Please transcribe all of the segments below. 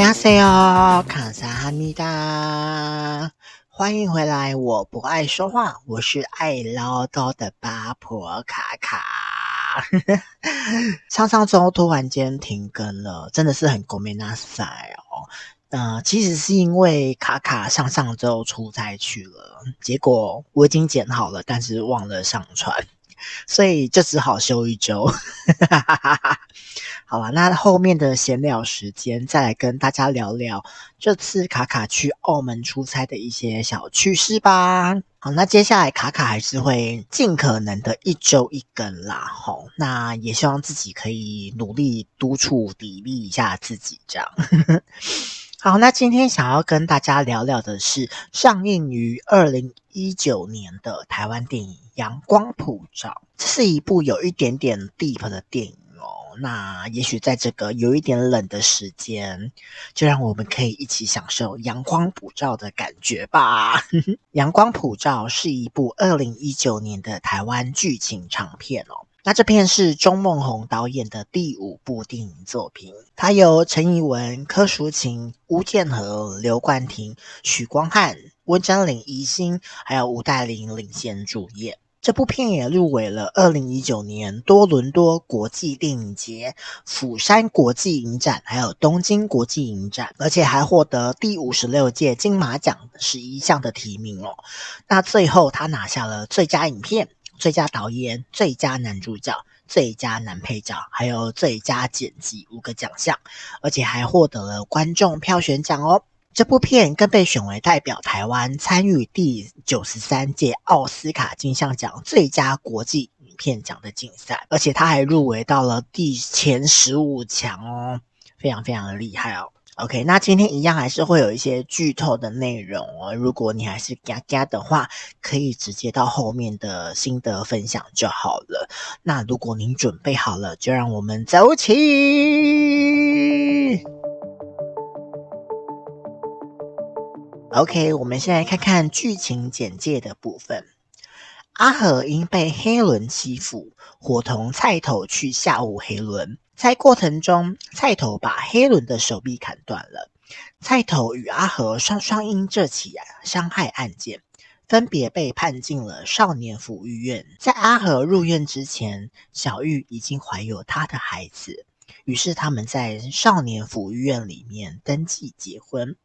亚塞奥卡萨哈米达，欢迎回来！我不爱说话，我是爱唠叨的八婆卡卡。上上周突然间停更了，真的是很国美纳塞哦。嗯，其实是因为卡卡上上周出差去了，结果我已经剪好了，但是忘了上传，所以就只好休一周。好了，那后面的闲聊时间再来跟大家聊聊这次卡卡去澳门出差的一些小趣事吧。好，那接下来卡卡还是会尽可能的一周一更啦，吼，那也希望自己可以努力督促砥砺一下自己，这样。好，那今天想要跟大家聊聊的是上映于二零一九年的台湾电影《阳光普照》，这是一部有一点点 deep 的电影。那也许在这个有一点冷的时间，就让我们可以一起享受阳光普照的感觉吧。《阳光普照》是一部二零一九年的台湾剧情长片哦。那这片是钟孟宏导演的第五部电影作品，它由陈以文、柯淑勤、吴建和、刘冠廷、许光汉、温贞菱、宜兴，还有吴岱凌领衔主演。这部片也入围了二零一九年多伦多国际电影节、釜山国际影展，还有东京国际影展，而且还获得第五十六届金马奖十一项的提名哦。那最后他拿下了最佳影片。最佳导演、最佳男主角、最佳男配角，还有最佳剪辑五个奖项，而且还获得了观众票选奖哦。这部片更被选为代表台湾参与第九十三届奥斯卡金像奖最佳国际影片奖的竞赛，而且它还入围到了第前十五强哦，非常非常的厉害哦。OK，那今天一样还是会有一些剧透的内容哦。如果你还是嘎嘎的话，可以直接到后面的心得分享就好了。那如果您准备好了，就让我们走起。OK，我们先来看看剧情简介的部分。阿和因被黑轮欺负，伙同菜头去吓唬黑轮。在过程中，菜头把黑轮的手臂砍断了。菜头与阿和双双因这起伤害案件，分别被判进了少年抚育院。在阿和入院之前，小玉已经怀有他的孩子，于是他们在少年抚育院里面登记结婚。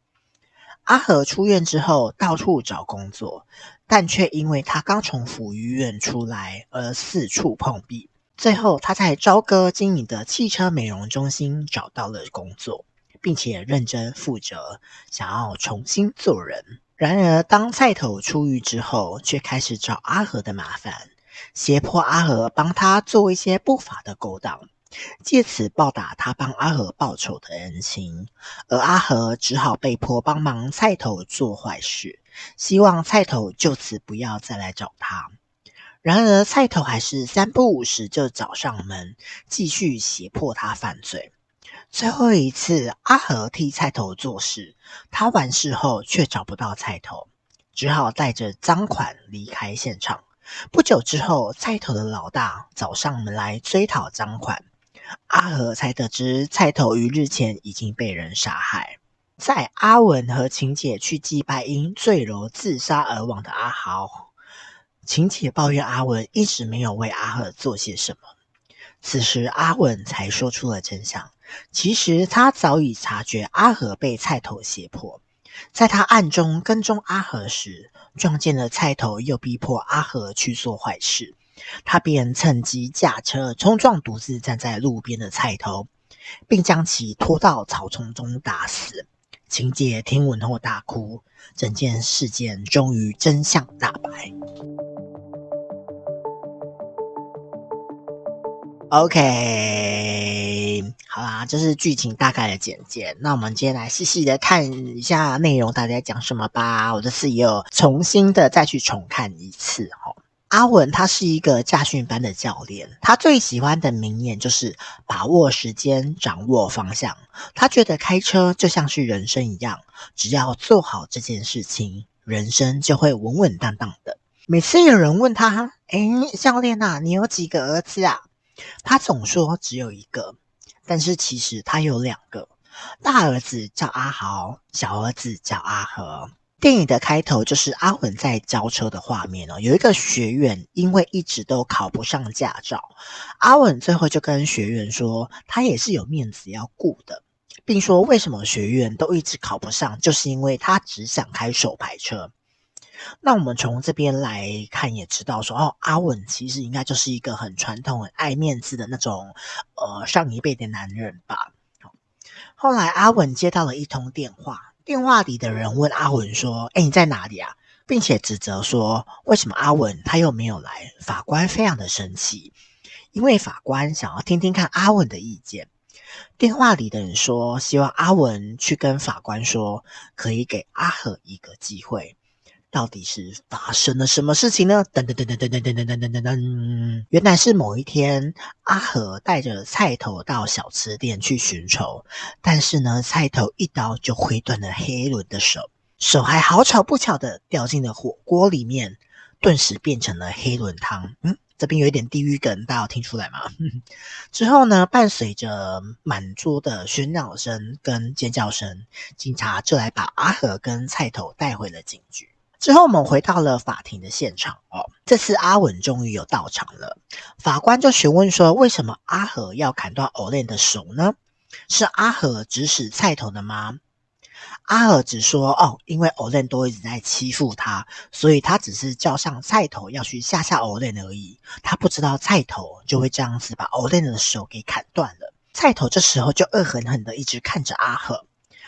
阿和出院之后，到处找工作，但却因为他刚从抚育院出来而四处碰壁。最后，他在朝歌经营的汽车美容中心找到了工作，并且认真负责，想要重新做人。然而，当菜头出狱之后，却开始找阿和的麻烦，胁迫阿和帮他做一些不法的勾当，借此报答他帮阿和报仇的恩情。而阿和只好被迫帮忙菜头做坏事，希望菜头就此不要再来找他。然而，菜头还是三不五时就找上门，继续胁迫他犯罪。最后一次，阿和替菜头做事，他完事后却找不到菜头，只好带着赃款离开现场。不久之后，菜头的老大找上门来追讨赃款，阿和才得知菜头于日前已经被人杀害。在阿文和晴姐去祭拜因坠楼自杀而亡的阿豪。晴姐抱怨阿文一直没有为阿和做些什么，此时阿文才说出了真相。其实他早已察觉阿和被菜头胁迫，在他暗中跟踪阿和时，撞见了菜头又逼迫阿和去做坏事，他便趁机驾车冲撞独自站在路边的菜头，并将其拖到草丛中打死。情姐听闻后大哭，整件事件终于真相大白。OK，好啦，这是剧情大概的简介。那我们今天来细细的看一下内容，大家讲什么吧。我这次也有重新的再去重看一次哈。阿文他是一个驾训班的教练，他最喜欢的名言就是把握时间，掌握方向。他觉得开车就像是人生一样，只要做好这件事情，人生就会稳稳当当的。每次有人问他：“诶，教练啊，你有几个儿子啊？”他总说只有一个，但是其实他有两个。大儿子叫阿豪，小儿子叫阿和。电影的开头就是阿文在交车的画面哦，有一个学员因为一直都考不上驾照，阿文最后就跟学员说，他也是有面子要顾的，并说为什么学员都一直考不上，就是因为他只想开手排车。那我们从这边来看，也知道说，哦，阿文其实应该就是一个很传统、很爱面子的那种，呃，上一辈的男人吧。后来阿文接到了一通电话。电话里的人问阿文说：“哎，你在哪里啊？”并且指责说：“为什么阿文他又没有来？”法官非常的生气，因为法官想要听听看阿文的意见。电话里的人说：“希望阿文去跟法官说，可以给阿和一个机会。”到底是发生了什么事情呢？噔噔噔噔噔噔噔噔噔噔噔！原来是某一天，阿和带着菜头到小吃店去寻仇，但是呢，菜头一刀就挥断了黑伦的手，手还好巧不巧的掉进了火锅里面，顿时变成了黑伦汤。嗯，这边有一点地狱梗，大家有听出来吗？之后呢，伴随着满桌的喧闹声跟尖叫声，警察就来把阿和跟菜头带回了警局。之后，我们回到了法庭的现场哦。这次阿文终于有到场了，法官就询问说：“为什么阿和要砍断欧练的手呢？是阿和指使菜头的吗？”阿和只说：“哦，因为欧练都一直在欺负他，所以他只是叫上菜头要去吓吓欧练而已。他不知道菜头就会这样子把欧练的手给砍断了。菜头这时候就恶狠狠的一直看着阿和，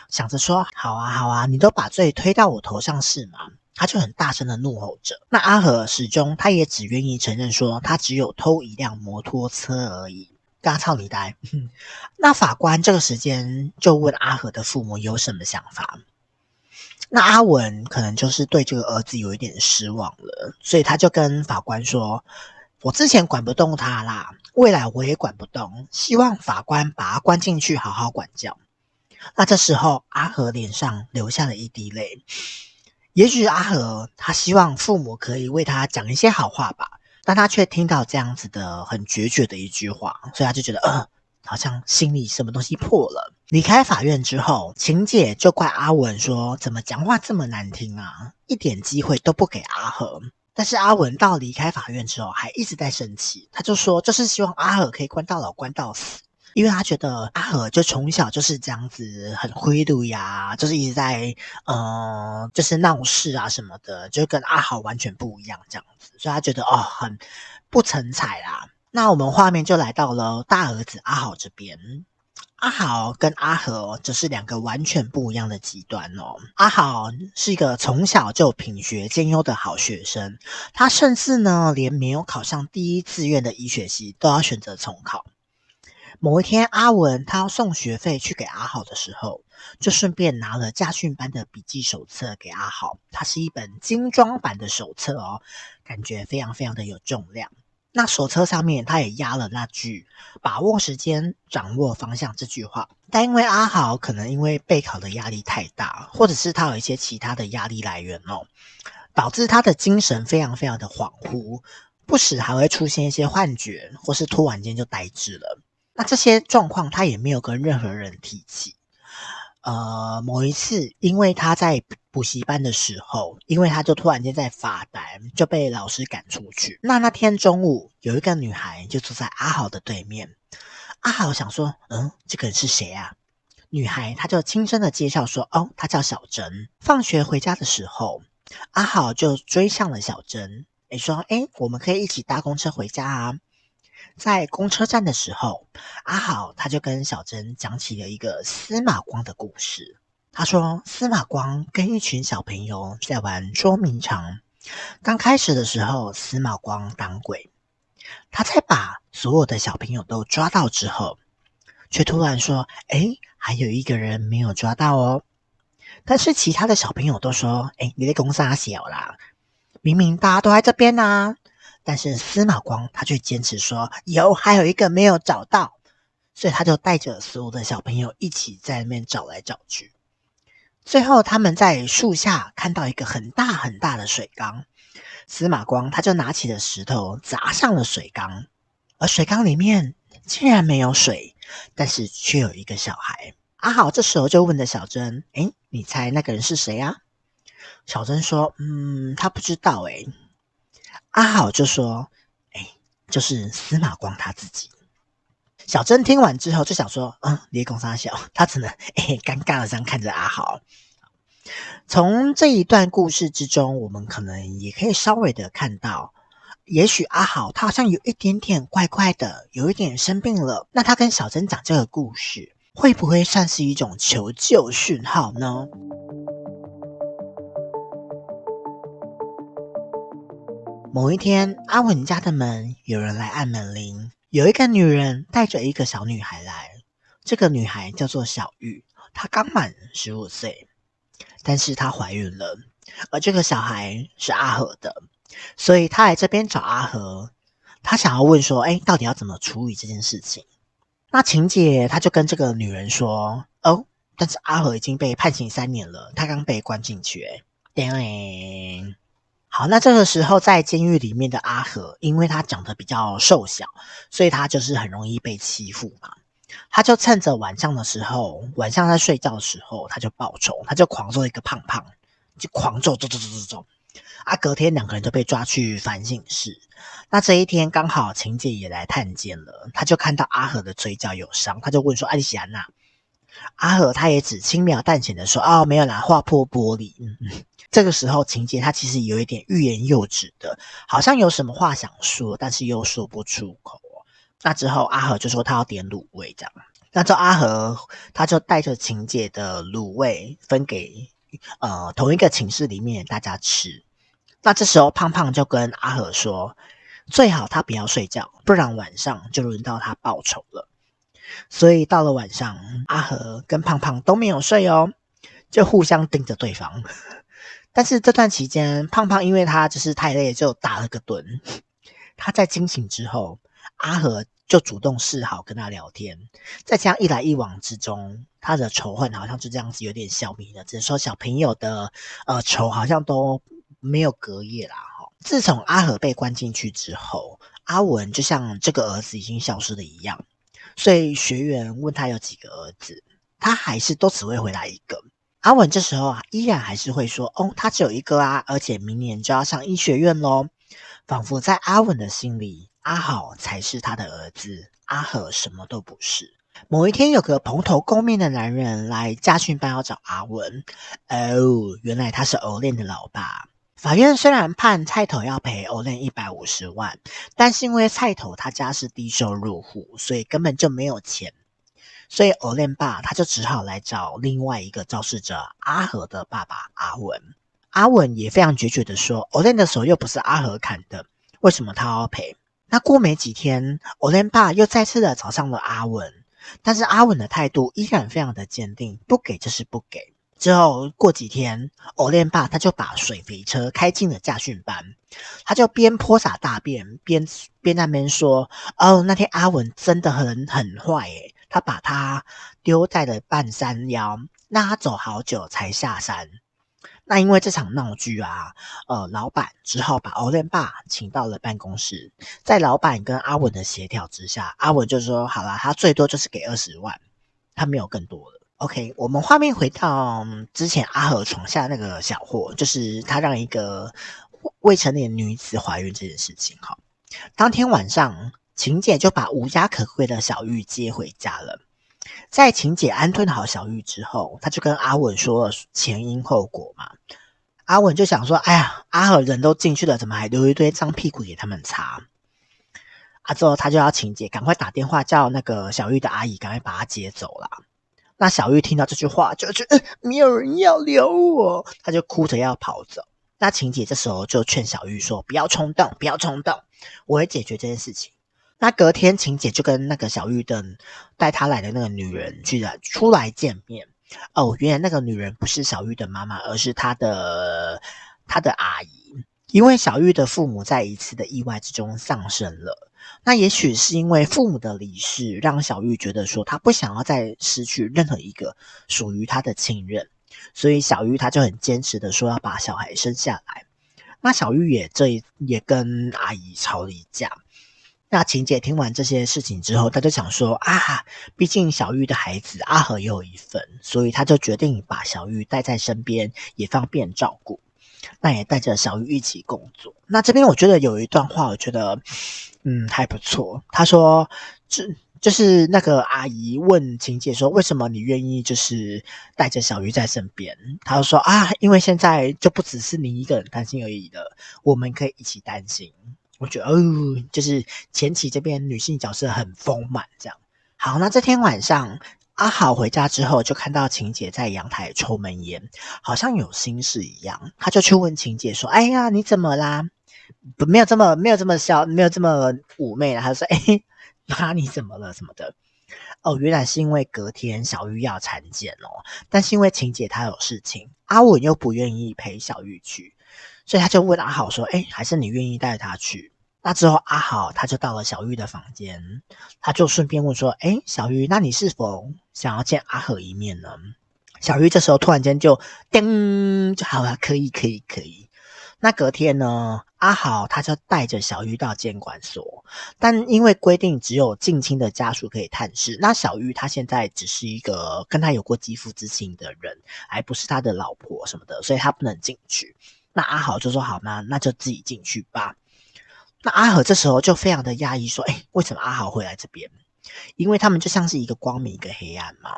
想着说：‘好啊，好啊，你都把罪推到我头上是吗？’”他就很大声的怒吼着。那阿和始终他也只愿意承认说，他只有偷一辆摩托车而已。大操你呆！那法官这个时间就问阿和的父母有什么想法？那阿文可能就是对这个儿子有一点失望了，所以他就跟法官说：“我之前管不动他啦，未来我也管不动，希望法官把他关进去，好好管教。”那这时候，阿和脸上流下了一滴泪。也许阿和他希望父母可以为他讲一些好话吧，但他却听到这样子的很决绝的一句话，所以他就觉得，呃，好像心里什么东西破了。离开法院之后，晴姐就怪阿文说，怎么讲话这么难听啊，一点机会都不给阿和。但是阿文到离开法院之后，还一直在生气，他就说，就是希望阿和可以关到老，关到死。因为他觉得阿和就从小就是这样子很灰度呀，就是一直在呃，就是闹事啊什么的，就跟阿豪完全不一样这样子，所以他觉得哦很不成才啦。那我们画面就来到了大儿子阿豪这边，阿豪跟阿和则是两个完全不一样的极端哦。阿豪是一个从小就品学兼优的好学生，他甚至呢连没有考上第一志愿的医学系都要选择重考。某一天，阿文他要送学费去给阿豪的时候，就顺便拿了驾训班的笔记手册给阿豪。它是一本精装版的手册哦，感觉非常非常的有重量。那手册上面他也压了那句“把握时间，掌握方向”这句话。但因为阿豪可能因为备考的压力太大，或者是他有一些其他的压力来源哦，导致他的精神非常非常的恍惚，不时还会出现一些幻觉，或是突然间就呆滞了。那这些状况他也没有跟任何人提起。呃，某一次，因为他在补习班的时候，因为他就突然间在发呆，就被老师赶出去。那那天中午，有一个女孩就坐在阿豪的对面。阿豪想说，嗯，这个人是谁啊？女孩她就轻声的介绍说，哦，她叫小珍。放学回家的时候，阿豪就追上了小珍，诶说，诶，我们可以一起搭公车回家啊。在公车站的时候，阿豪他就跟小珍讲起了一个司马光的故事。他说，司马光跟一群小朋友在玩捉迷藏。刚开始的时候，司马光当鬼。他在把所有的小朋友都抓到之后，却突然说：“哎，还有一个人没有抓到哦。”但是其他的小朋友都说：“哎，你的公杀小啦，明明大家都在这边呢、啊。”但是司马光他却坚持说有，还有一个没有找到，所以他就带着所有的小朋友一起在那边找来找去。最后他们在树下看到一个很大很大的水缸，司马光他就拿起了石头砸上了水缸，而水缸里面竟然没有水，但是却有一个小孩。阿好这时候就问着小珍：“诶，你猜那个人是谁啊？”小珍说：“嗯，他不知道。”诶，阿好就说：“诶，就是司马光他自己。”小珍听完之后就想说：“嗯，李公三小，他只能诶尴尬的这样看着阿好。”从这一段故事之中，我们可能也可以稍微的看到，也许阿好他好像有一点点怪怪的，有一点生病了。那他跟小珍讲这个故事，会不会算是一种求救讯号呢？某一天，阿文家的门有人来按门铃，有一个女人带着一个小女孩来，这个女孩叫做小玉，她刚满十五岁。但是她怀孕了，而这个小孩是阿和的，所以她来这边找阿和，她想要问说：“哎，到底要怎么处理这件事情？”那晴姐她就跟这个女人说：“哦，但是阿和已经被判刑三年了，他刚被关进去。”哎，对，好，那这个时候在监狱里面的阿和，因为他长得比较瘦小，所以他就是很容易被欺负嘛。他就趁着晚上的时候，晚上在睡觉的时候，他就报仇，他就狂揍一个胖胖，就狂揍揍揍揍揍揍。啊，隔天两个人就被抓去反省室。那这一天刚好晴姐也来探监了，他就看到阿和的嘴角有伤，他就问说：“阿丽喜安娜。”阿和他也只轻描淡写的说：“哦，没有啦，划破玻璃。”嗯嗯。这个时候晴姐她其实有一点欲言又止的，好像有什么话想说，但是又说不出口。那之后，阿和就说他要点卤味，这样。那之后，阿和他就带着晴姐的卤味分给呃同一个寝室里面大家吃。那这时候，胖胖就跟阿和说，最好他不要睡觉，不然晚上就轮到他报仇了。所以到了晚上，阿和跟胖胖都没有睡哦，就互相盯着对方。但是这段期间，胖胖因为他就是太累，就打了个盹。他在惊醒之后。阿和就主动示好跟他聊天，在这样一来一往之中，他的仇恨好像就这样子有点消弭了。只是说小朋友的呃仇好像都没有隔夜啦哈。自从阿和被关进去之后，阿文就像这个儿子已经消失了一样，所以学员问他有几个儿子，他还是都只会回答一个。阿文这时候啊，依然还是会说哦，他只有一个啊，而且明年就要上医学院喽，仿佛在阿文的心里。阿好才是他的儿子，阿和什么都不是。某一天，有个蓬头垢面的男人来家训班要找阿文。哦，原来他是欧练的老爸。法院虽然判菜头要赔欧练一百五十万，但是因为菜头他家是低收入户，所以根本就没有钱。所以欧练爸他就只好来找另外一个肇事者阿和的爸爸阿文。阿文也非常决绝的说：“欧练的手又不是阿和砍的，为什么他要赔？”那过没几天，欧练爸又再次的找上了阿文，但是阿文的态度依然非常的坚定，不给就是不给。之后过几天，欧练爸他就把水肥车开进了驾训班，他就边泼洒大便边边那边说：“哦，那天阿文真的很很坏诶，他把他丢在了半山腰，那他走好久才下山。”那因为这场闹剧啊，呃，老板只好把欧练爸请到了办公室，在老板跟阿文的协调之下，阿文就说：“好了，他最多就是给二十万，他没有更多了。” OK，我们画面回到之前阿和床下那个小货，就是他让一个未成年女子怀孕这件事情。哈，当天晚上，晴姐就把无家可归的小玉接回家了。在晴姐安顿好小玉之后，他就跟阿文说了前因后果嘛。阿文就想说：“哎呀，阿和人都进去了，怎么还留一堆脏屁股给他们擦？”啊，之后他就要晴姐赶快打电话叫那个小玉的阿姨赶快把他接走了。那小玉听到这句话，就觉得、没有人要留我，她就哭着要跑走。那晴姐这时候就劝小玉说：“不要冲动，不要冲动，我会解决这件事情。”那隔天，晴姐就跟那个小玉的带她来的那个女人居然出来见面。哦，原来那个女人不是小玉的妈妈，而是她的她的阿姨。因为小玉的父母在一次的意外之中丧生了。那也许是因为父母的离世，让小玉觉得说她不想要再失去任何一个属于她的亲人，所以小玉她就很坚持的说要把小孩生下来。那小玉也这也跟阿姨吵了一架。那晴姐听完这些事情之后，她就想说啊，毕竟小玉的孩子阿和也有一份，所以她就决定把小玉带在身边，也方便照顾。那也带着小鱼一起工作。那这边我觉得有一段话，我觉得嗯还不错。她说，这就是那个阿姨问晴姐说，为什么你愿意就是带着小鱼在身边？她就说啊，因为现在就不只是你一个人担心而已了，我们可以一起担心。我觉得哦，就是前期这边女性角色很丰满，这样。好，那这天晚上阿好回家之后，就看到晴姐在阳台抽闷烟，好像有心事一样。他就去问晴姐说：“哎呀，你怎么啦？不，没有这么没有这么小，没有这么妩媚了。”他说：“哎，那你怎么了？什么的？哦，原来是因为隔天小玉要产检哦，但是因为晴姐她有事情，阿文又不愿意陪小玉去。”所以他就问阿好说：“哎，还是你愿意带他去？”那之后，阿好他就到了小玉的房间，他就顺便问说：“哎，小玉，那你是否想要见阿和一面呢？”小玉这时候突然间就叮，就好了，可以，可以，可以。那隔天呢，阿好他就带着小玉到监管所，但因为规定只有近亲的家属可以探视，那小玉她现在只是一个跟他有过肌肤之亲的人，还不是他的老婆什么的，所以他不能进去。那阿好就说：“好吗？那就自己进去吧。”那阿和这时候就非常的讶异，说：“哎，为什么阿豪会来这边？因为他们就像是一个光明，一个黑暗嘛。”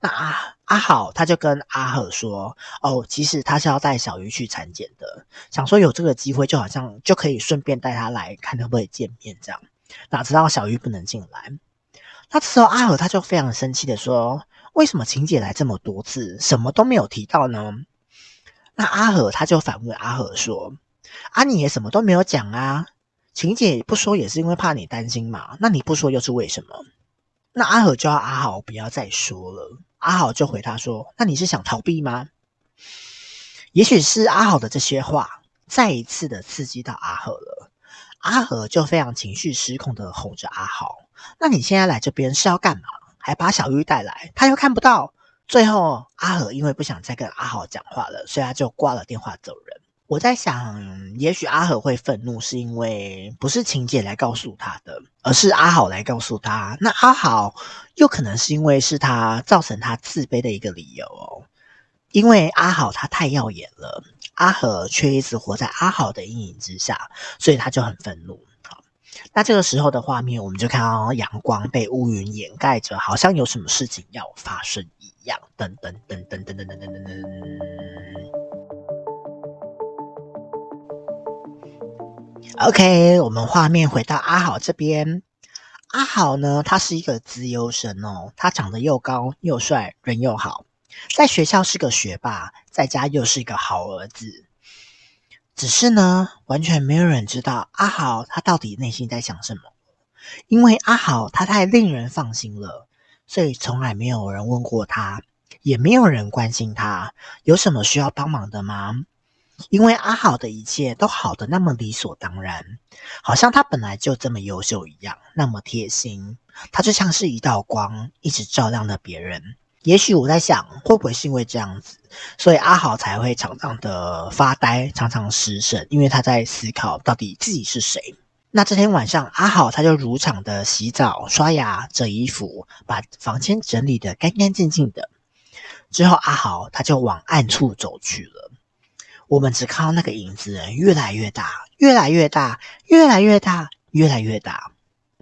那阿阿好他就跟阿和说：“哦，其实他是要带小鱼去产检的，想说有这个机会，就好像就可以顺便带他来看可不可以见面这样。哪知道小鱼不能进来。那这时候阿和他就非常生气的说：“为什么晴姐来这么多次，什么都没有提到呢？”那阿和他就反问阿和说：“阿、啊、你也什么都没有讲啊？晴姐不说也是因为怕你担心嘛？那你不说又是为什么？”那阿和就要阿好不要再说了。阿豪就回他说：“那你是想逃避吗？”也许是阿豪的这些话再一次的刺激到阿和了。阿和就非常情绪失控的吼着阿豪：“那你现在来这边是要干嘛？还把小玉带来，他又看不到。”最后，阿和因为不想再跟阿豪讲话了，所以他就挂了电话走人。我在想，也许阿和会愤怒，是因为不是晴姐来告诉他的，而是阿好来告诉他。那阿好又可能是因为是他造成他自卑的一个理由哦，因为阿好他太耀眼了，阿和却一直活在阿好的阴影之下，所以他就很愤怒。好那这个时候的画面，我们就看到阳光被乌云掩盖着，好像有什么事情要发生一样。噔噔噔噔噔噔噔噔噔 OK，我们画面回到阿好这边。阿好呢，他是一个资优生哦，他长得又高又帅，人又好，在学校是个学霸，在家又是一个好儿子。只是呢，完全没有人知道阿好他到底内心在想什么，因为阿好他太令人放心了，所以从来没有人问过他，也没有人关心他有什么需要帮忙的吗？因为阿好的一切都好的那么理所当然，好像他本来就这么优秀一样，那么贴心，他就像是一道光，一直照亮了别人。也许我在想，会不会是因为这样子，所以阿好才会常常的发呆，常常失神，因为他在思考到底自己是谁。那这天晚上，阿好他就如常的洗澡、刷牙、折衣服，把房间整理得干干净净的。之后，阿好他就往暗处走去了。我们只看到那个影子越来越大，越来越大，越来越大，越来越大。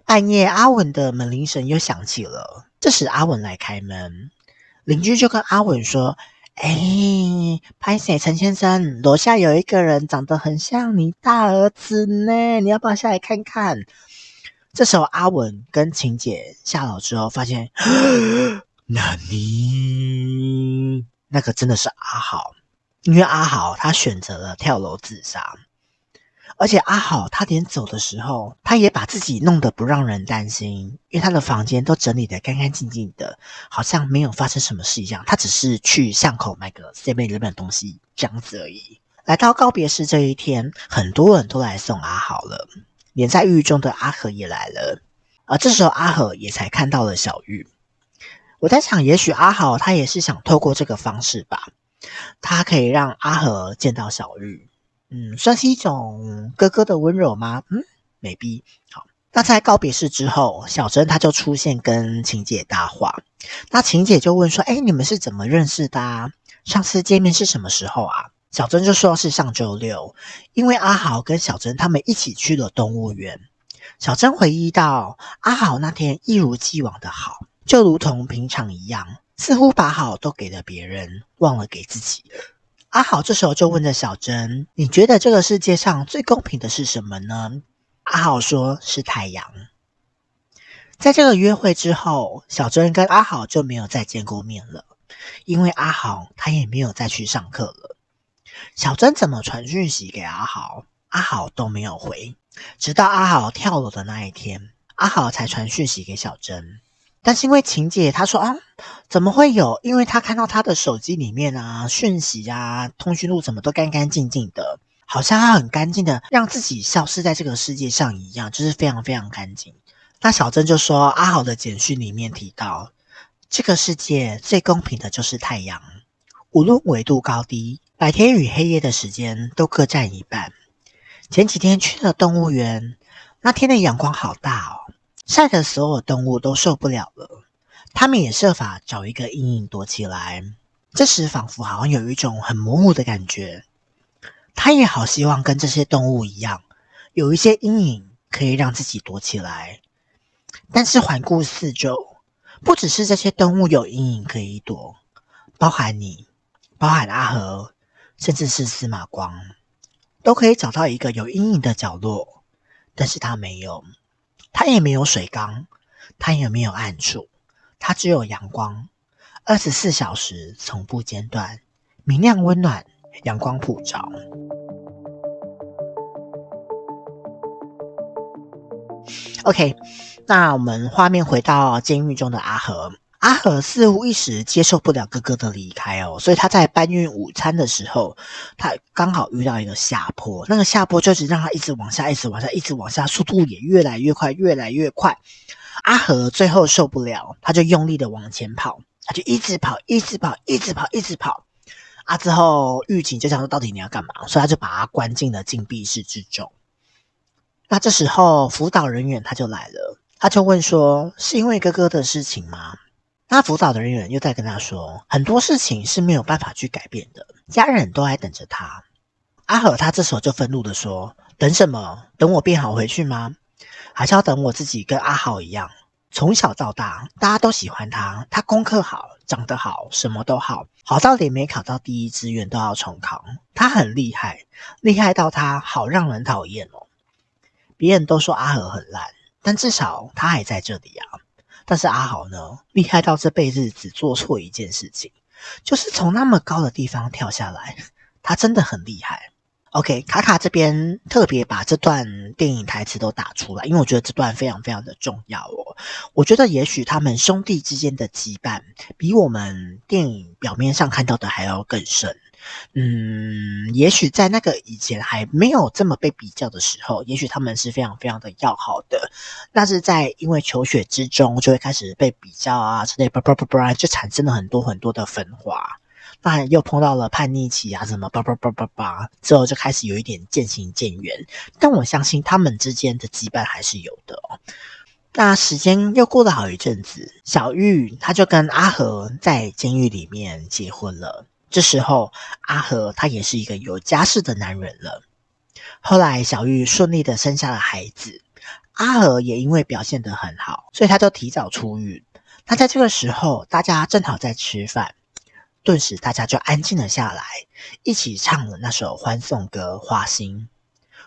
半夜，阿文的门铃声又响起了。这时，阿文来开门。邻居就跟阿文说：“哎，拍谢陈先生，楼下有一个人长得很像你大儿子呢，你要不要下来看看？”这时候，阿文跟晴姐下楼之后，发现，那你那个真的是阿好，因为阿豪他选择了跳楼自杀。而且阿好，他连走的时候，他也把自己弄得不让人担心，因为他的房间都整理得干干净净的，好像没有发生什么事一样。他只是去巷口买个7-11的东西这样子而已。来到告别式这一天，很多人都来送阿豪了，连在狱中的阿和也来了。而这时候，阿和也才看到了小玉。我在想，也许阿豪他也是想透过这个方式吧，他可以让阿和见到小玉。嗯，算是一种哥哥的温柔吗？嗯，maybe。好，那在告别式之后，小珍她就出现跟晴姐搭话。那晴姐就问说：“哎，你们是怎么认识的？上次见面是什么时候啊？”小珍就说是上周六，因为阿豪跟小珍他们一起去了动物园。小珍回忆到，阿豪那天一如既往的好，就如同平常一样，似乎把好都给了别人，忘了给自己。阿豪这时候就问着小珍：“你觉得这个世界上最公平的是什么呢？”阿豪说是太阳。在这个约会之后，小珍跟阿豪就没有再见过面了，因为阿豪他也没有再去上课了。小珍怎么传讯息给阿豪，阿豪都没有回，直到阿豪跳楼的那一天，阿豪才传讯息给小珍。但是因为晴姐她说啊，怎么会有？因为她看到她的手机里面啊，讯息啊，通讯录怎么都干干净净的，好像她很干净的让自己消失在这个世界上一样，就是非常非常干净。那小珍就说，阿豪的简讯里面提到，这个世界最公平的就是太阳，无论纬度高低。白天与黑夜的时间都各占一半。前几天去了动物园，那天的阳光好大哦，晒得所有动物都受不了了。他们也设法找一个阴影躲起来。这时仿佛好像有一种很模糊的感觉。他也好希望跟这些动物一样，有一些阴影可以让自己躲起来。但是环顾四周，不只是这些动物有阴影可以躲，包含你，包含阿和。甚至是司马光，都可以找到一个有阴影的角落，但是他没有，它也没有水缸，它也没有暗处，它只有阳光，二十四小时从不间断，明亮温暖，阳光普照。OK，那我们画面回到监狱中的阿和。阿和似乎一时接受不了哥哥的离开哦，所以他在搬运午餐的时候，他刚好遇到一个下坡，那个下坡就是让他一直往下，一直往下，一直往下，速度也越来越快，越来越快。阿和最后受不了，他就用力的往前跑，他就一直跑，一直跑，一直跑，一直跑。啊，之后狱警就想说，到底你要干嘛？所以他就把他关进了禁闭室之中。那这时候辅导人员他就来了，他就问说：“是因为哥哥的事情吗？”那辅导的人员又在跟他说，很多事情是没有办法去改变的，家人都在等着他。阿和他这时候就愤怒地说：“等什么？等我变好回去吗？还是要等我自己跟阿豪一样，从小到大大家都喜欢他，他功课好，长得好，什么都好，好到连没考到第一志愿都要重考。他很厉害，厉害到他好让人讨厌哦。别人都说阿和很烂，但至少他还在这里啊。”但是阿豪呢，厉害到这辈子只做错一件事情，就是从那么高的地方跳下来。他真的很厉害。OK，卡卡这边特别把这段电影台词都打出来，因为我觉得这段非常非常的重要哦。我觉得也许他们兄弟之间的羁绊，比我们电影表面上看到的还要更深。嗯，也许在那个以前还没有这么被比较的时候，也许他们是非常非常的要好的。但是在因为求学之中，就会开始被比较啊之类，叭叭叭叭，就产生了很多很多的分化。那又碰到了叛逆期啊，什么叭叭叭叭叭，之后就开始有一点渐行渐远。但我相信他们之间的羁绊还是有的哦。那时间又过了好一阵子，小玉他就跟阿和在监狱里面结婚了。这时候，阿和他也是一个有家室的男人了。后来，小玉顺利的生下了孩子，阿和也因为表现得很好，所以他就提早出狱。那在这个时候，大家正好在吃饭，顿时大家就安静了下来，一起唱了那首欢送歌《花心》。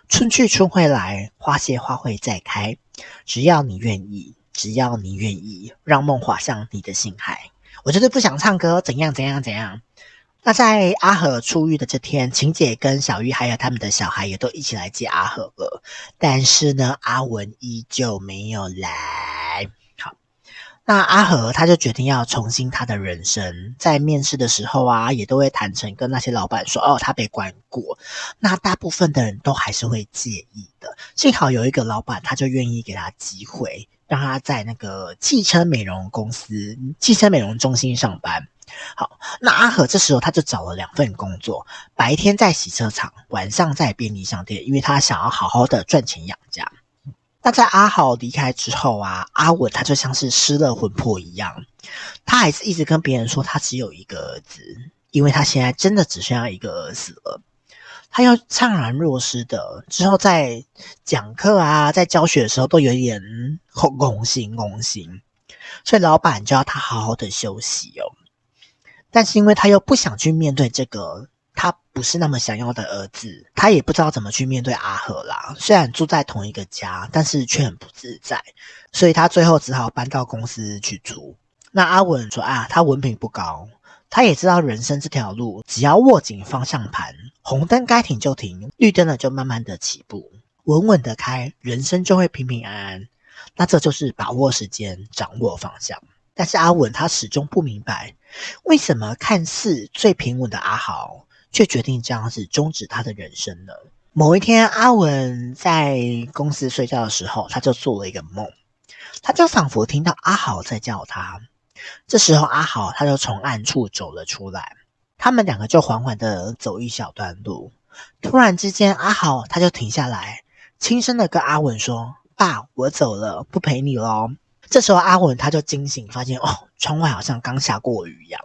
春去春会来，花谢花会再开。只要你愿意，只要你愿意，让梦滑向你的心海。我就是不想唱歌，怎样怎样怎样。那在阿和出狱的这天，晴姐跟小玉还有他们的小孩也都一起来接阿和了。但是呢，阿文依旧没有来。好，那阿和他就决定要重新他的人生。在面试的时候啊，也都会坦诚跟那些老板说：“哦，他被关过。”那大部分的人都还是会介意的。幸好有一个老板，他就愿意给他机会，让他在那个汽车美容公司、汽车美容中心上班。好，那阿和这时候他就找了两份工作，白天在洗车场，晚上在便利商店，因为他想要好好的赚钱养家。那在阿豪离开之后啊，阿文他就像是失了魂魄一样，他还是一直跟别人说他只有一个儿子，因为他现在真的只剩下一个儿子了。他要怅然若失的，之后在讲课啊，在教学的时候都有一点恐心恐心，所以老板就要他好好的休息哦。但是因为他又不想去面对这个。他不是那么想要的儿子，他也不知道怎么去面对阿和啦。虽然住在同一个家，但是却很不自在，所以他最后只好搬到公司去住。那阿文说啊，他文凭不高，他也知道人生这条路，只要握紧方向盘，红灯该停就停，绿灯了就慢慢的起步，稳稳的开，人生就会平平安安。那这就是把握时间，掌握方向。但是阿文他始终不明白，为什么看似最平稳的阿豪，却决定这样子终止他的人生呢。某一天，阿文在公司睡觉的时候，他就做了一个梦，他就仿佛听到阿豪在叫他。这时候，阿豪他就从暗处走了出来，他们两个就缓缓的走一小段路。突然之间，阿豪他就停下来，轻声的跟阿文说：“爸，我走了，不陪你喽。”这时候，阿文他就惊醒，发现哦，窗外好像刚下过雨一样，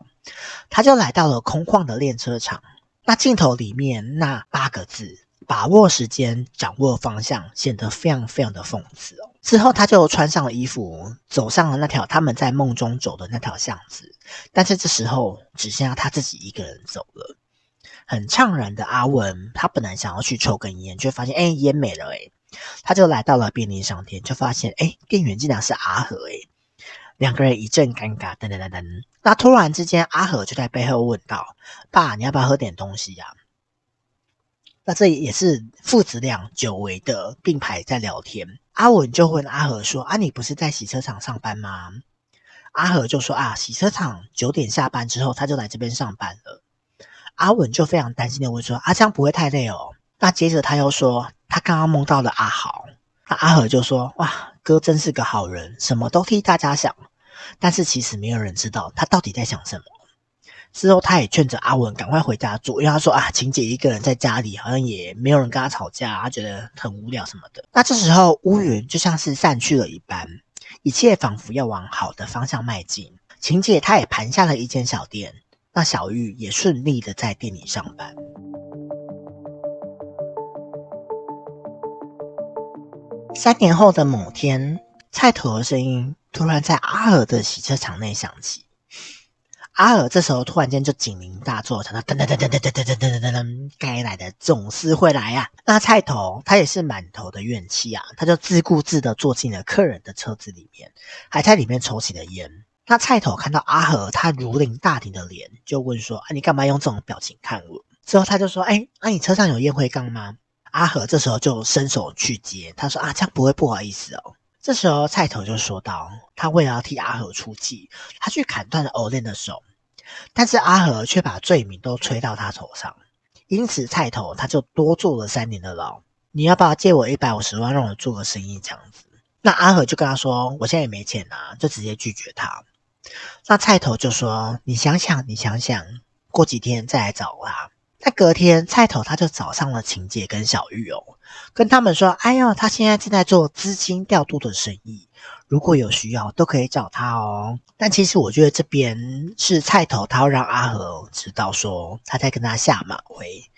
他就来到了空旷的练车场。那镜头里面那八个字“把握时间，掌握方向”显得非常非常的讽刺哦。之后，他就穿上了衣服，走上了那条他们在梦中走的那条巷子。但是这时候，只剩下他自己一个人走了。很怅然的阿文，他本来想要去抽根烟，却发现哎，烟没了哎。他就来到了便利商店，就发现哎，店员竟然是阿和哎。两个人一阵尴尬，等等等等。那突然之间，阿和就在背后问道：“爸，你要不要喝点东西呀？”那这也是父子俩久违的并排在聊天。阿文就问阿和说：“啊，你不是在洗车厂上班吗？”阿和就说：“啊，洗车厂九点下班之后，他就来这边上班了。”阿文就非常担心的问说：“阿、啊、这样不会太累哦？”那接着他又说：“他刚刚梦到了阿豪。”那阿和就说：“哇。”哥真是个好人，什么都替大家想，但是其实没有人知道他到底在想什么。之后，他也劝着阿文赶快回家住，因为他说啊，晴姐一个人在家里，好像也没有人跟他吵架，他觉得很无聊什么的。那这时候，乌云就像是散去了一般，一切仿佛要往好的方向迈进。晴姐她也盘下了一间小店，那小玉也顺利的在店里上班。三年后的某天，菜头的声音突然在阿和的洗车场内响起。阿和这时候突然间就警铃大作，想到噔噔噔噔噔噔噔噔噔噔噔，该来的总是会来啊！那菜头他也是满头的怨气啊，他就自顾自的坐进了客人的车子里面，还在里面抽起了烟。那菜头看到阿和他如临大敌的脸，就问说：“啊，你干嘛用这种表情看我？”之后他就说：“哎，那你车上有烟灰缸吗？”阿和这时候就伸手去接，他说：“啊，这样不会不好意思哦。”这时候菜头就说道：“他为了要替阿和出气，他去砍断了欧练的手，但是阿和却把罪名都推到他头上，因此菜头他就多坐了三年的牢。你要不要借我一百五十万，让我做个生意这样子？”那阿和就跟他说：“我现在也没钱啊，就直接拒绝他。”那菜头就说：“你想想，你想想，过几天再来找我、啊。”那隔天，菜头他就找上了晴姐跟小玉哦，跟他们说：“哎呦，他现在正在做资金调度的生意，如果有需要都可以找他哦。”但其实我觉得这边是菜头，他要让阿和知道说他在跟他下马威，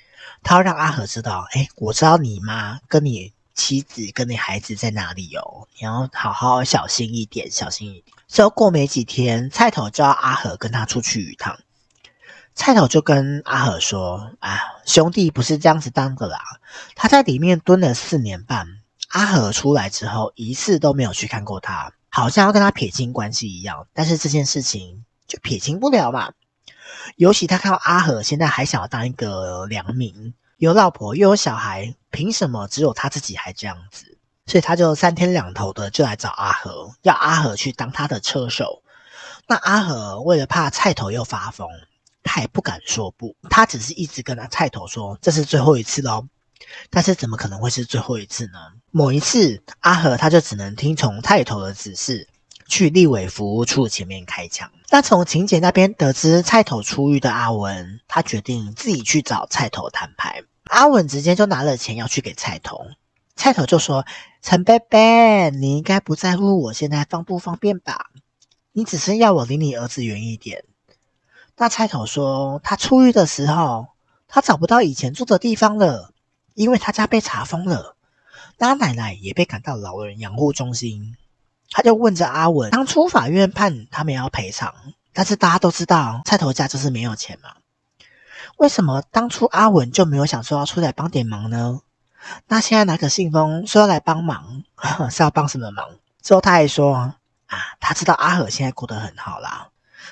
他要让阿和知道：“哎，我知道你妈跟你妻子跟你孩子在哪里哦，你要好好小心一点，小心一点。”之后过没几天，菜头叫阿和跟他出去一趟。菜头就跟阿和说：“啊，兄弟不是这样子当的啦。他在里面蹲了四年半，阿和出来之后一次都没有去看过他，好像要跟他撇清关系一样。但是这件事情就撇清不了嘛。尤其他看到阿和现在还想要当一个良民，有老婆又有小孩，凭什么只有他自己还这样子？所以他就三天两头的就来找阿和，要阿和去当他的车手。那阿和为了怕菜头又发疯。”他也不敢说不，他只是一直跟他菜头说，这是最后一次喽。但是怎么可能会是最后一次呢？某一次，阿和他就只能听从菜头的指示，去立委服务处前面开枪。那从晴姐那边得知菜头出狱的阿文，他决定自己去找菜头摊牌。阿文直接就拿了钱要去给菜头，菜头就说：“陈贝贝，你应该不在乎我现在方不方便吧？你只是要我离你儿子远一点。”那菜头说：“他出狱的时候，他找不到以前住的地方了，因为他家被查封了。那奶奶也被赶到老人养护中心。”他就问着阿文：“当初法院判他们要赔偿，但是大家都知道菜头家就是没有钱嘛，为什么当初阿文就没有想说要出来帮点忙呢？”那现在拿个信封说要来帮忙，是要帮什么忙？之后他还说啊，他知道阿和现在过得很好啦，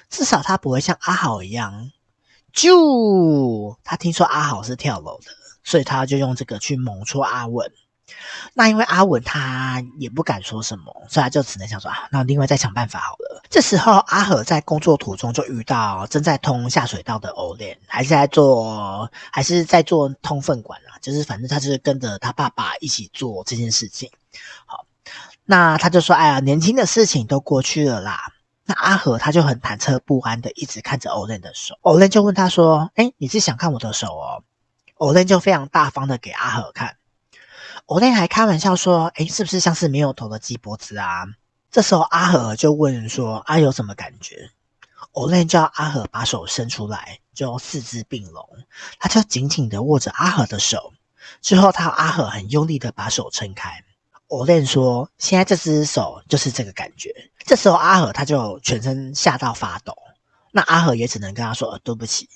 至少他不会像阿豪一样，就他听说阿豪是跳楼的，所以他就用这个去蒙戳阿文。那因为阿文他也不敢说什么，所以他就只能想说啊，那另外再想办法好了。这时候阿和在工作途中就遇到正在通下水道的欧练，还是在做，还是在做通粪管啊，就是反正他就是跟着他爸爸一起做这件事情。好，那他就说，哎呀，年轻的事情都过去了啦。那阿和他就很忐忑不安的一直看着 Olen 的手，，Olen 就问他说，哎，你是想看我的手哦？？”Olen 就非常大方的给阿和看。，Olen 还开玩笑说：“诶，是不是像是没有头的鸡脖子啊？”这时候阿和就问说：“、啊、有什么感觉？”欧练叫阿和把手伸出来，就四肢并拢，他就紧紧的握着阿和的手。之后他阿和很用力的把手撑开。欧练说：“现在这只手就是这个感觉。”这时候阿和他就全身吓到发抖。那阿和也只能跟他说：“对不起。”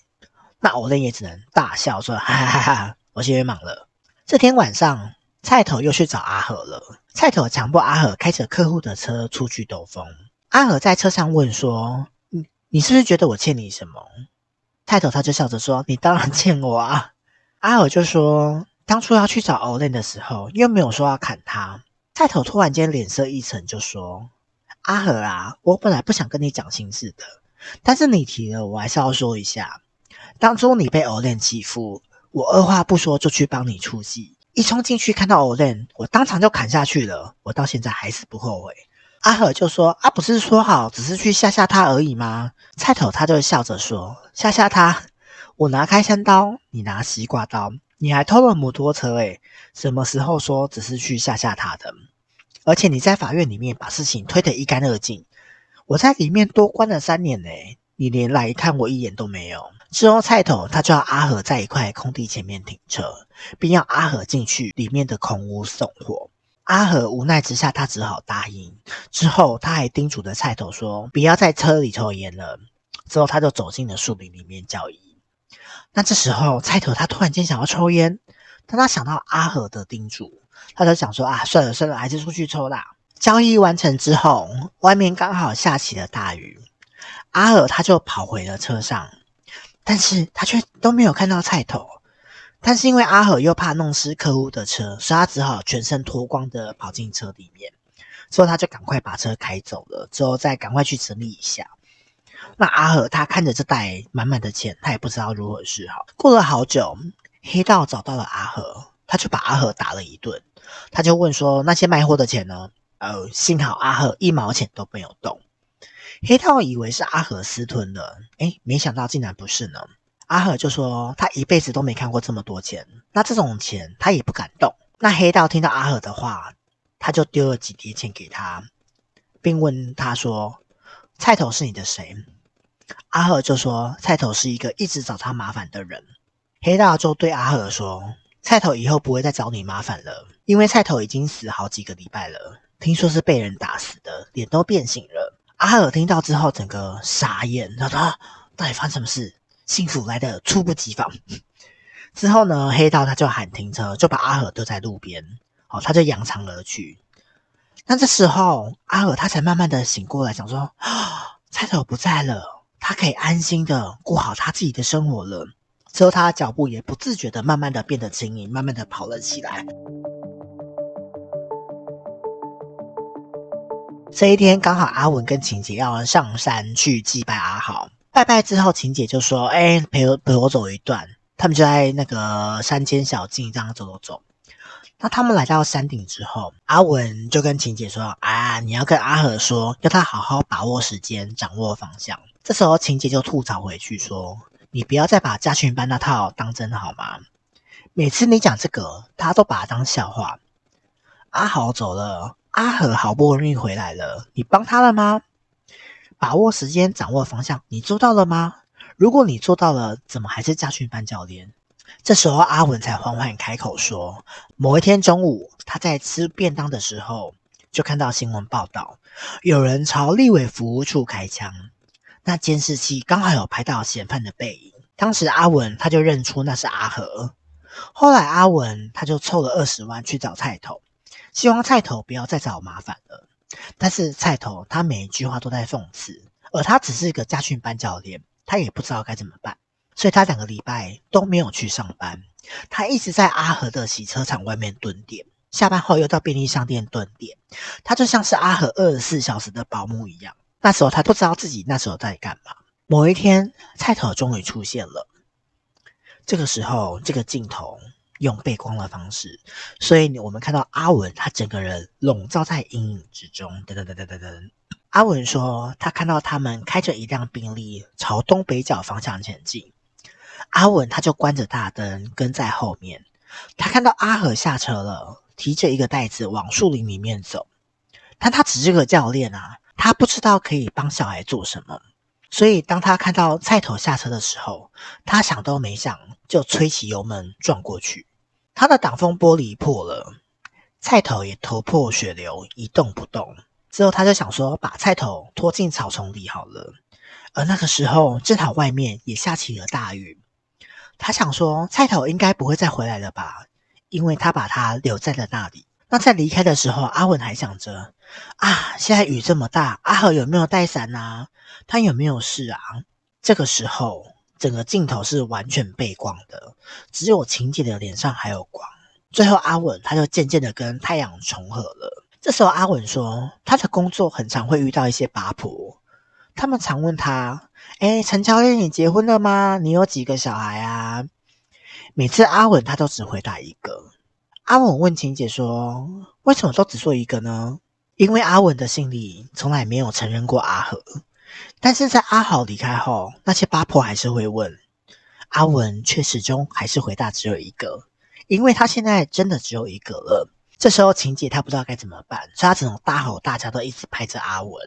那欧练也只能大笑说：“哈哈哈哈，我先忙了。”这天晚上。菜头又去找阿和了。菜头强迫阿和开着客户的车出去兜风。阿和在车上问说：“你你是不是觉得我欠你什么？”菜头他就笑着说：“你当然欠我啊。”阿和就说：“当初要去找欧练的时候，又没有说要砍他。”菜头突然间脸色一沉，就说：“阿和啊，我本来不想跟你讲心事的，但是你提了，我还是要说一下。当初你被欧练欺负，我二话不说就去帮你出气。”一冲进去看到欧练，我当场就砍下去了。我到现在还是不后悔。阿和就说：“啊，不是说好只是去吓吓他而已吗？”菜头他就笑着说：“吓吓他？我拿开山刀，你拿西瓜刀，你还偷了摩托车，诶，什么时候说只是去吓吓他的？而且你在法院里面把事情推得一干二净，我在里面多关了三年呢，你连来看我一眼都没有。”之后，菜头他就要阿和在一块空地前面停车，并要阿和进去里面的空屋送货。阿和无奈之下，他只好答应。之后，他还叮嘱着菜头说：“不要在车里抽烟了。”之后，他就走进了树林里面交易。那这时候，菜头他突然间想要抽烟，但他想到阿和的叮嘱，他就想说：“啊，算了算了，还是出去抽啦。”交易完成之后，外面刚好下起了大雨，阿和他就跑回了车上。但是他却都没有看到菜头，但是因为阿和又怕弄湿客户的车，所以他只好全身脱光的跑进车里面。之后他就赶快把车开走了，之后再赶快去整理一下。那阿和他看着这袋满满的钱，他也不知道如何是好。过了好久，黑道找到了阿和，他就把阿和打了一顿。他就问说：“那些卖货的钱呢？”呃，幸好阿和一毛钱都没有动。黑道以为是阿和私吞的，诶，没想到竟然不是呢。阿和就说他一辈子都没看过这么多钱，那这种钱他也不敢动。那黑道听到阿和的话，他就丢了几叠钱给他，并问他说：“菜头是你的谁？”阿和就说：“菜头是一个一直找他麻烦的人。”黑道就对阿和说：“菜头以后不会再找你麻烦了，因为菜头已经死好几个礼拜了，听说是被人打死的，脸都变形了。”阿尔听到之后，整个傻眼，他说：“到底发生什么事？幸福来得猝不及防。”之后呢，黑道他就喊停车，就把阿尔丢在路边，哦，他就扬长而去。那这时候，阿尔他才慢慢的醒过来，想说：“啊，菜头不在了，他可以安心的过好他自己的生活了。”之后，他的脚步也不自觉的慢慢的变得轻盈，慢慢的跑了起来。这一天刚好阿文跟晴姐要上山去祭拜阿豪，拜拜之后，晴姐就说：“哎，陪我陪我走一段。”他们就在那个山间小径这样走走走。那他们来到山顶之后，阿文就跟晴姐说：“啊，你要跟阿和说，要他好好把握时间，掌握方向。”这时候晴姐就吐槽回去说：“你不要再把家训班那套当真好吗？每次你讲这个，他都把它当笑话。”阿豪走了，阿和好不容易回来了，你帮他了吗？把握时间，掌握方向，你做到了吗？如果你做到了，怎么还是家训班教练？这时候阿文才缓缓开口说：“某一天中午，他在吃便当的时候，就看到新闻报道，有人朝立委服务处开枪。那监视器刚好有拍到嫌犯的背影。当时阿文他就认出那是阿和。后来阿文他就凑了二十万去找菜头，希望菜头不要再找麻烦了。但是菜头他每一句话都在讽刺，而他只是一个家训班教练，他也不知道该怎么办。”所以他两个礼拜都没有去上班，他一直在阿和的洗车场外面蹲点，下班后又到便利商店蹲点，他就像是阿和二十四小时的保姆一样。那时候他不知道自己那时候在干嘛。某一天，菜头终于出现了。这个时候，这个镜头用背光的方式，所以我们看到阿文他整个人笼罩在阴影之中。噔噔噔噔噔噔。阿文说，他看到他们开着一辆宾利朝东北角方向前进。阿文他就关着大灯跟在后面，他看到阿和下车了，提着一个袋子往树林里面走。但他只是个教练啊，他不知道可以帮小孩做什么。所以当他看到菜头下车的时候，他想都没想就催起油门撞过去。他的挡风玻璃破了，菜头也头破血流一动不动。之后他就想说把菜头拖进草丛里好了。而那个时候正好外面也下起了大雨。他想说，菜头应该不会再回来了吧，因为他把他留在了那里。那在离开的时候，阿文还想着啊，现在雨这么大，阿和有没有带伞啊？他有没有事啊？这个时候，整个镜头是完全背光的，只有晴姐的脸上还有光。最后，阿文他就渐渐的跟太阳重合了。这时候，阿文说，他的工作很常会遇到一些八婆。他们常问他：“哎，陈教练，你结婚了吗？你有几个小孩啊？”每次阿文他都只回答一个。阿文问晴姐说：“为什么都只说一个呢？”因为阿文的心里从来没有承认过阿和，但是在阿豪离开后，那些八婆还是会问。阿文却始终还是回答只有一个，因为他现在真的只有一个了。这时候晴姐她不知道该怎么办，所以她只能大吼大叫，都一直拍着阿文。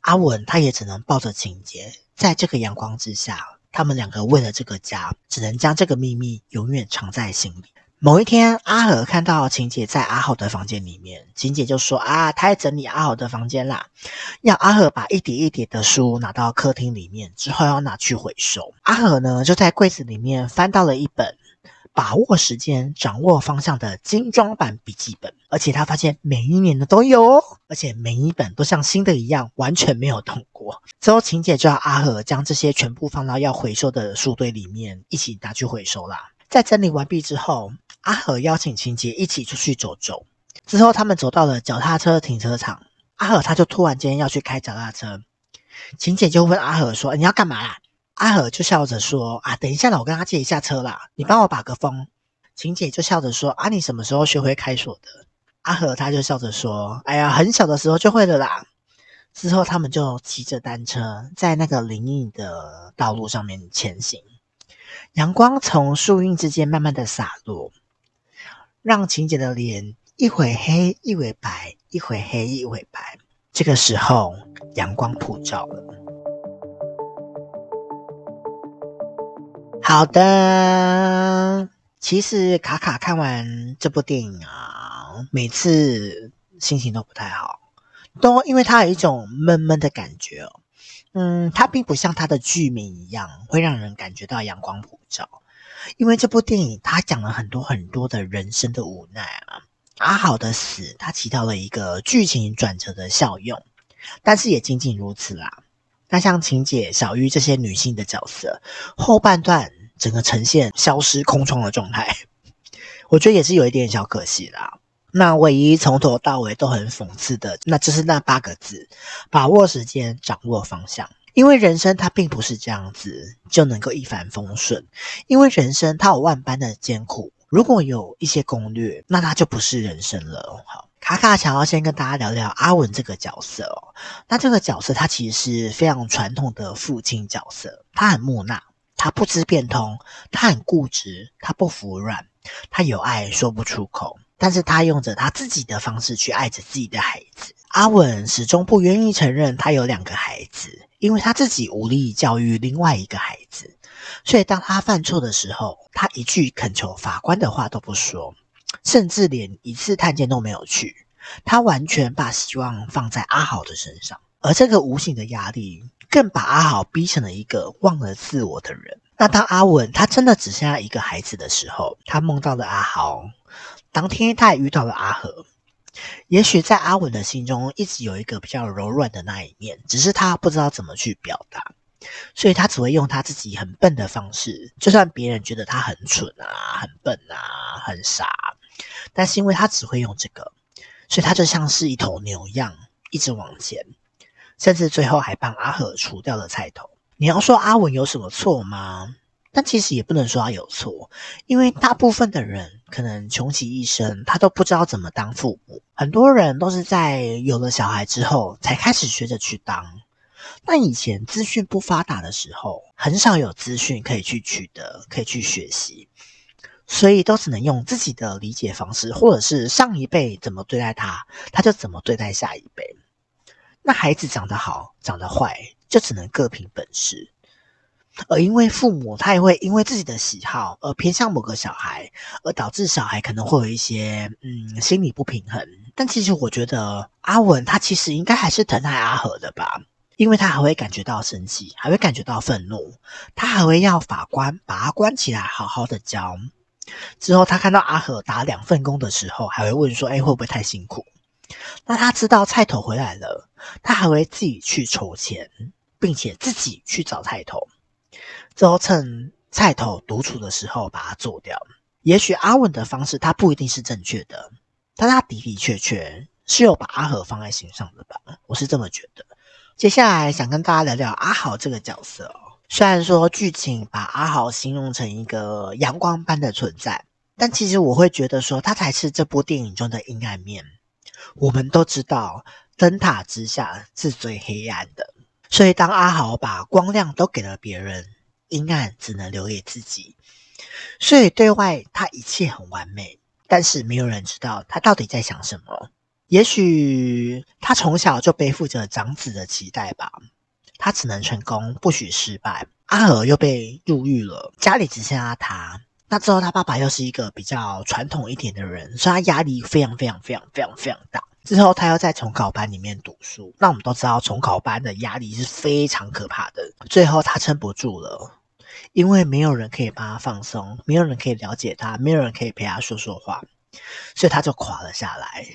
阿文他也只能抱着晴姐，在这个阳光之下，他们两个为了这个家，只能将这个秘密永远藏在心里。某一天，阿和看到晴姐在阿豪的房间里面，晴姐就说：“啊，她在整理阿豪的房间啦，要阿和把一叠一叠的书拿到客厅里面，之后要拿去回收。”阿和呢，就在柜子里面翻到了一本。把握时间，掌握方向的精装版笔记本，而且他发现每一年的都有，而且每一本都像新的一样，完全没有动过。之后，晴姐就要阿和将这些全部放到要回收的书堆里面，一起拿去回收啦。在整理完毕之后，阿和邀请晴姐一起出去走走。之后，他们走到了脚踏车停车场，阿和他就突然间要去开脚踏车，晴姐就问阿和说：“你要干嘛啦？”阿和就笑着说：“啊，等一下啦，我跟他借一下车啦，你帮我把个风。”晴姐就笑着说：“啊，你什么时候学会开锁的？”阿和他就笑着说：“哎呀，很小的时候就会了啦。”之后他们就骑着单车在那个林荫的道路上面前行，阳光从树荫之间慢慢的洒落，让晴姐的脸一会黑一会白，一会黑一会白。这个时候，阳光普照了。好的，其实卡卡看完这部电影啊，每次心情都不太好，都因为它有一种闷闷的感觉哦。嗯，它并不像它的剧名一样会让人感觉到阳光普照，因为这部电影它讲了很多很多的人生的无奈啊。阿豪的死，它起到了一个剧情转折的效用，但是也仅仅如此啦。那像晴姐、小玉这些女性的角色，后半段整个呈现消失空窗的状态，我觉得也是有一点小可惜啦。那唯一从头到尾都很讽刺的，那就是那八个字：把握时间，掌握方向。因为人生它并不是这样子就能够一帆风顺，因为人生它有万般的艰苦。如果有一些攻略，那它就不是人生了。好。卡卡想要先跟大家聊聊阿文这个角色哦。那这个角色他其实是非常传统的父亲角色，他很木讷，他不知变通，他很固执，他不服软，他有爱说不出口。但是他用着他自己的方式去爱着自己的孩子。阿文始终不愿意承认他有两个孩子，因为他自己无力教育另外一个孩子，所以当他犯错的时候，他一句恳求法官的话都不说，甚至连一次探监都没有去。他完全把希望放在阿豪的身上，而这个无形的压力更把阿豪逼成了一个忘了自我的人。那当阿文他真的只剩下一个孩子的时候，他梦到了阿豪，当天他也遇到了阿和。也许在阿文的心中，一直有一个比较柔软的那一面，只是他不知道怎么去表达，所以他只会用他自己很笨的方式。就算别人觉得他很蠢啊、很笨啊、很傻，但是因为他只会用这个，所以他就像是一头牛一样，一直往前，甚至最后还帮阿和除掉了菜头。你要说阿文有什么错吗？但其实也不能说他有错，因为大部分的人可能穷其一生，他都不知道怎么当父母。很多人都是在有了小孩之后，才开始学着去当。那以前资讯不发达的时候，很少有资讯可以去取得，可以去学习，所以都只能用自己的理解方式，或者是上一辈怎么对待他，他就怎么对待下一辈。那孩子长得好，长得坏，就只能各凭本事。而因为父母，他也会因为自己的喜好而偏向某个小孩，而导致小孩可能会有一些嗯心理不平衡。但其实我觉得阿文他其实应该还是疼爱阿和的吧，因为他还会感觉到生气，还会感觉到愤怒，他还会要法官把他关起来，好好的教。之后他看到阿和打两份工的时候，还会问说：“哎，会不会太辛苦？”那他知道菜头回来了，他还会自己去筹钱，并且自己去找菜头。之后趁菜头独处的时候把他做掉。也许阿文的方式他不一定是正确的，但他的的确确是有把阿和放在心上的吧，我是这么觉得。接下来想跟大家聊聊阿豪这个角色哦。虽然说剧情把阿豪形容成一个阳光般的存在，但其实我会觉得说他才是这部电影中的阴暗面。我们都知道灯塔之下是最黑暗的，所以当阿豪把光亮都给了别人。阴暗只能留给自己，所以对外他一切很完美，但是没有人知道他到底在想什么。也许他从小就背负着长子的期待吧，他只能成功，不许失败。阿和又被入狱了，家里只剩下他。那之后他爸爸又是一个比较传统一点的人，所以他压力非常非常非常非常非常大。之后他又在重考班里面读书，那我们都知道重考班的压力是非常可怕的。最后他撑不住了，因为没有人可以帮他放松，没有人可以了解他，没有人可以陪他说说话，所以他就垮了下来。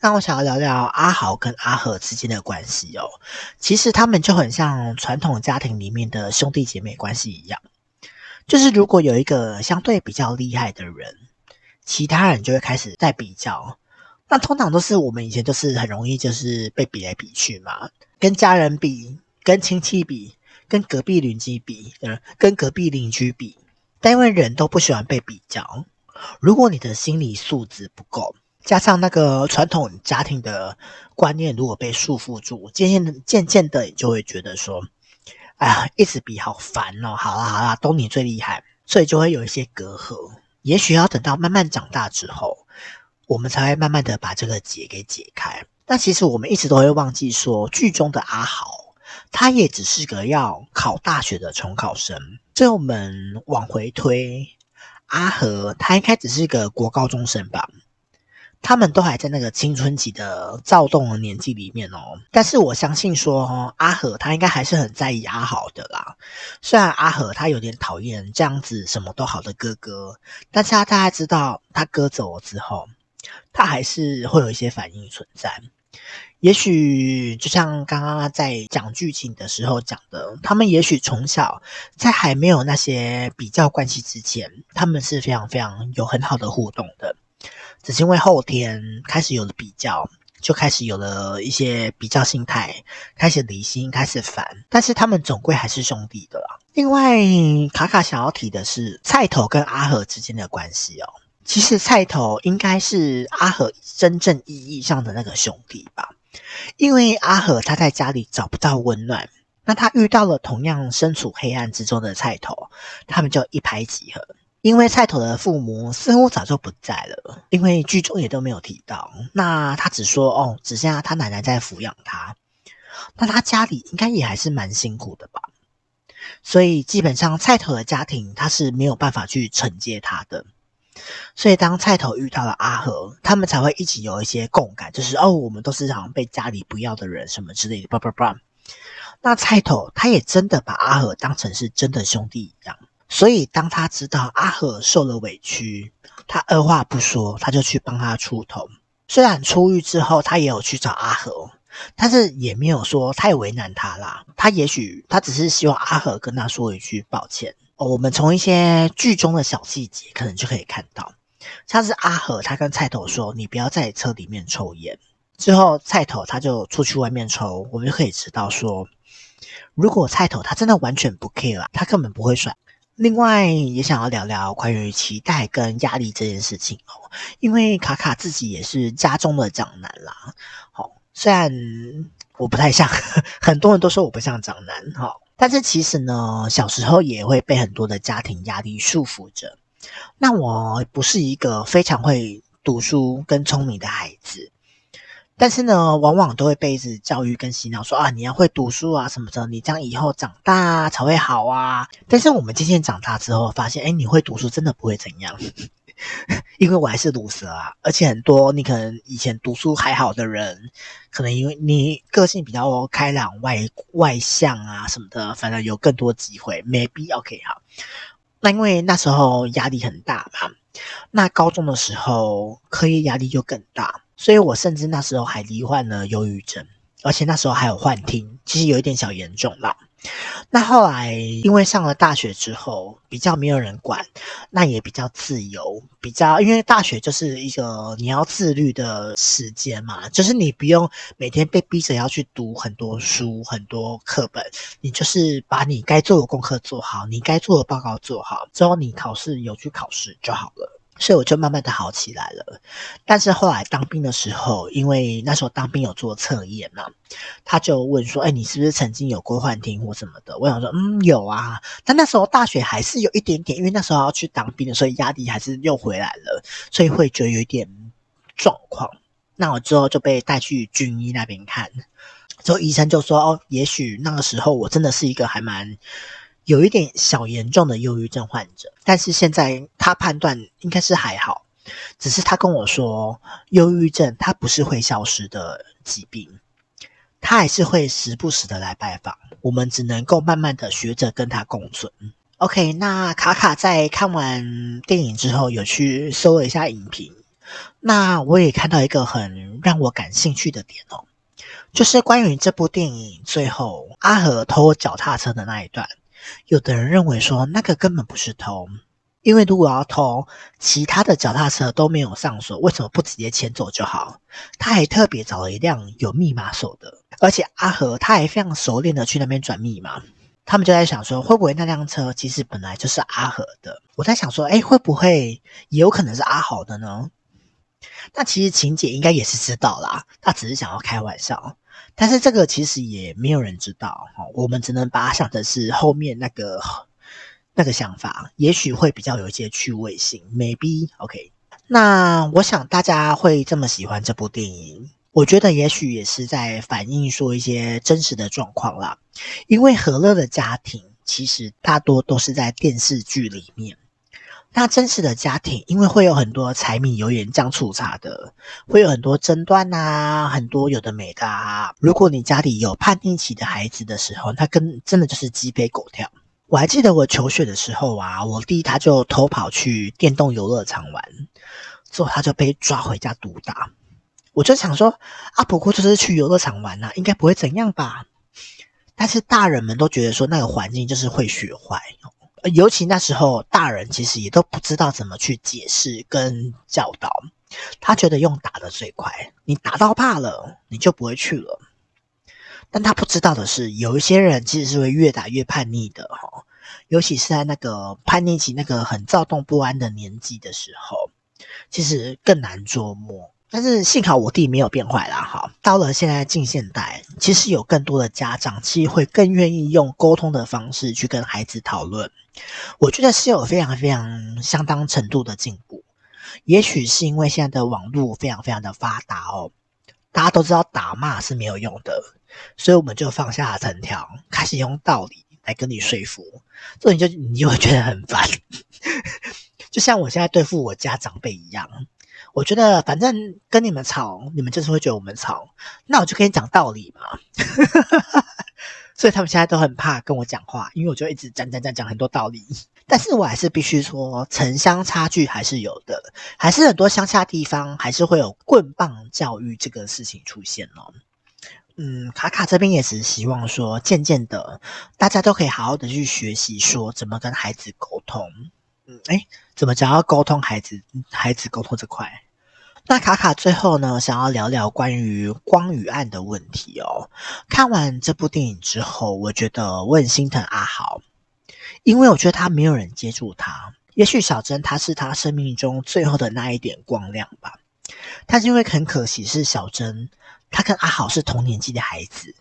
那我想要聊聊阿豪跟阿和之间的关系哦，其实他们就很像传统家庭里面的兄弟姐妹关系一样，就是如果有一个相对比较厉害的人，其他人就会开始在比较。那通常都是我们以前就是很容易就是被比来比去嘛，跟家人比，跟亲戚比，跟隔壁邻居比，嗯，跟隔壁邻居比。但因为人都不喜欢被比较，如果你的心理素质不够，加上那个传统家庭的观念如果被束缚住，渐渐渐渐的你就会觉得说，哎呀，一直比好烦哦。好啦好啦，都你最厉害，所以就会有一些隔阂。也许要等到慢慢长大之后。我们才会慢慢的把这个结给解开。但其实我们一直都会忘记说，剧中的阿豪，他也只是个要考大学的重考生。这我们往回推，阿和他应该只是个国高中生吧？他们都还在那个青春期的躁动的年纪里面哦。但是我相信说，阿和他应该还是很在意阿豪的啦。虽然阿和他有点讨厌这样子什么都好的哥哥，但是他大概知道他哥走了之后。他还是会有一些反应存在，也许就像刚刚在讲剧情的时候讲的，他们也许从小在还没有那些比较关系之前，他们是非常非常有很好的互动的，只是因为后天开始有了比较，就开始有了一些比较心态，开始离心，开始烦，但是他们总归还是兄弟的啦。另外，卡卡想要提的是菜头跟阿和之间的关系哦。其实菜头应该是阿和真正意义上的那个兄弟吧，因为阿和他在家里找不到温暖，那他遇到了同样身处黑暗之中的菜头，他们就一拍即合，因为菜头的父母似乎早就不在了，因为剧中也都没有提到。那他只说哦，只剩下他奶奶在抚养他。那他家里应该也还是蛮辛苦的吧？所以基本上菜头的家庭他是没有办法去承接他的。所以当菜头遇到了阿和，他们才会一起有一些共感，就是哦，我们都是好像被家里不要的人什么之类的，叭叭叭。那菜头他也真的把阿和当成是真的兄弟一样。所以，当他知道阿和受了委屈，他二话不说，他就去帮他出头。虽然出狱之后，他也有去找阿和，但是也没有说太为难他啦。他也许他只是希望阿和跟他说一句抱歉。哦，我们从一些剧中的小细节，可能就可以看到，像是阿和他跟菜头说：“你不要在车里面抽烟。”之后，菜头他就出去外面抽，我们就可以知道说，如果菜头他真的完全不 care 啦，他根本不会甩。另外也想要聊聊关于期待跟压力这件事情哦，因为卡卡自己也是家中的长男啦。好，虽然我不太像，很多人都说我不像长男哈，但是其实呢，小时候也会被很多的家庭压力束缚着。那我不是一个非常会读书跟聪明的孩子。但是呢，往往都会被一直教育跟洗脑说啊，你要会读书啊什么的，你这样以后长大啊才会好啊。但是我们渐渐长大之后，发现，哎，你会读书真的不会怎样，因为我还是毒蛇啊。而且很多你可能以前读书还好的人，可能因为你个性比较开朗、外外向啊什么的，反正有更多机会。Maybe OK 好。那因为那时候压力很大嘛，那高中的时候课业压力就更大。所以我甚至那时候还罹患了忧郁症，而且那时候还有幻听，其实有一点小严重啦。那后来因为上了大学之后，比较没有人管，那也比较自由，比较因为大学就是一个你要自律的时间嘛，就是你不用每天被逼着要去读很多书、很多课本，你就是把你该做的功课做好，你该做的报告做好，之后你考试有去考试就好了。所以我就慢慢的好起来了，但是后来当兵的时候，因为那时候当兵有做测验嘛，他就问说：“哎，你是不是曾经有过幻听或什么的？”我想说：“嗯，有啊。”但那时候大学还是有一点点，因为那时候要去当兵的，所以压力还是又回来了，所以会觉得有一点状况。那我之后就被带去军医那边看，之后医生就说：“哦，也许那个时候我真的是一个还蛮……”有一点小严重的忧郁症患者，但是现在他判断应该是还好，只是他跟我说，忧郁症它不是会消失的疾病，他还是会时不时的来拜访，我们只能够慢慢的学着跟他共存。OK，那卡卡在看完电影之后有去搜了一下影评，那我也看到一个很让我感兴趣的点哦，就是关于这部电影最后阿和偷脚踏车的那一段。有的人认为说那个根本不是偷，因为如果要偷，其他的脚踏车都没有上锁，为什么不直接牵走就好？他还特别找了一辆有密码锁的，而且阿和他还非常熟练的去那边转密码。他们就在想说，会不会那辆车其实本来就是阿和的？我在想说，哎，会不会也有可能是阿豪的呢？那其实晴姐应该也是知道啦，她只是想要开玩笑。但是这个其实也没有人知道，我们只能把它想的是后面那个那个想法，也许会比较有一些趣味性，maybe OK。那我想大家会这么喜欢这部电影，我觉得也许也是在反映说一些真实的状况啦，因为何乐的家庭其实大多都是在电视剧里面。那真实的家庭，因为会有很多柴米油盐酱醋茶的，会有很多争端啊，很多有的没的啊。如果你家里有叛逆期的孩子的时候，他跟真的就是鸡飞狗跳。我还记得我求学的时候啊，我弟他就偷跑去电动游乐场玩，之后他就被抓回家毒打。我就想说，啊，不过就是去游乐场玩啊，应该不会怎样吧？但是大人们都觉得说那个环境就是会学坏。尤其那时候，大人其实也都不知道怎么去解释跟教导。他觉得用打的最快，你打到怕了，你就不会去了。但他不知道的是，有一些人其实是会越打越叛逆的哈。尤其是在那个叛逆期、那个很躁动不安的年纪的时候，其实更难捉摸。但是幸好我弟没有变坏啦。哈，到了现在近现代，其实有更多的家长其实会更愿意用沟通的方式去跟孩子讨论。我觉得是有非常非常相当程度的进步。也许是因为现在的网络非常非常的发达哦，大家都知道打骂是没有用的，所以我们就放下了藤条，开始用道理来跟你说服。这你就你就会觉得很烦，就像我现在对付我家长辈一样。我觉得反正跟你们吵，你们就是会觉得我们吵，那我就跟你讲道理嘛。所以他们现在都很怕跟我讲话，因为我就一直讲讲讲讲很多道理。但是我还是必须说，城乡差距还是有的，还是很多乡下地方还是会有棍棒教育这个事情出现哦。嗯，卡卡这边也是希望说，渐渐的大家都可以好好的去学习，说怎么跟孩子沟通。嗯，诶，怎么讲要沟通孩子，孩子沟通这块？那卡卡最后呢，想要聊聊关于光与暗的问题哦。看完这部电影之后，我觉得我很心疼阿豪，因为我觉得他没有人接住他。也许小珍他是他生命中最后的那一点光亮吧。但是因为很可惜是小珍，他跟阿豪是同年纪的孩子，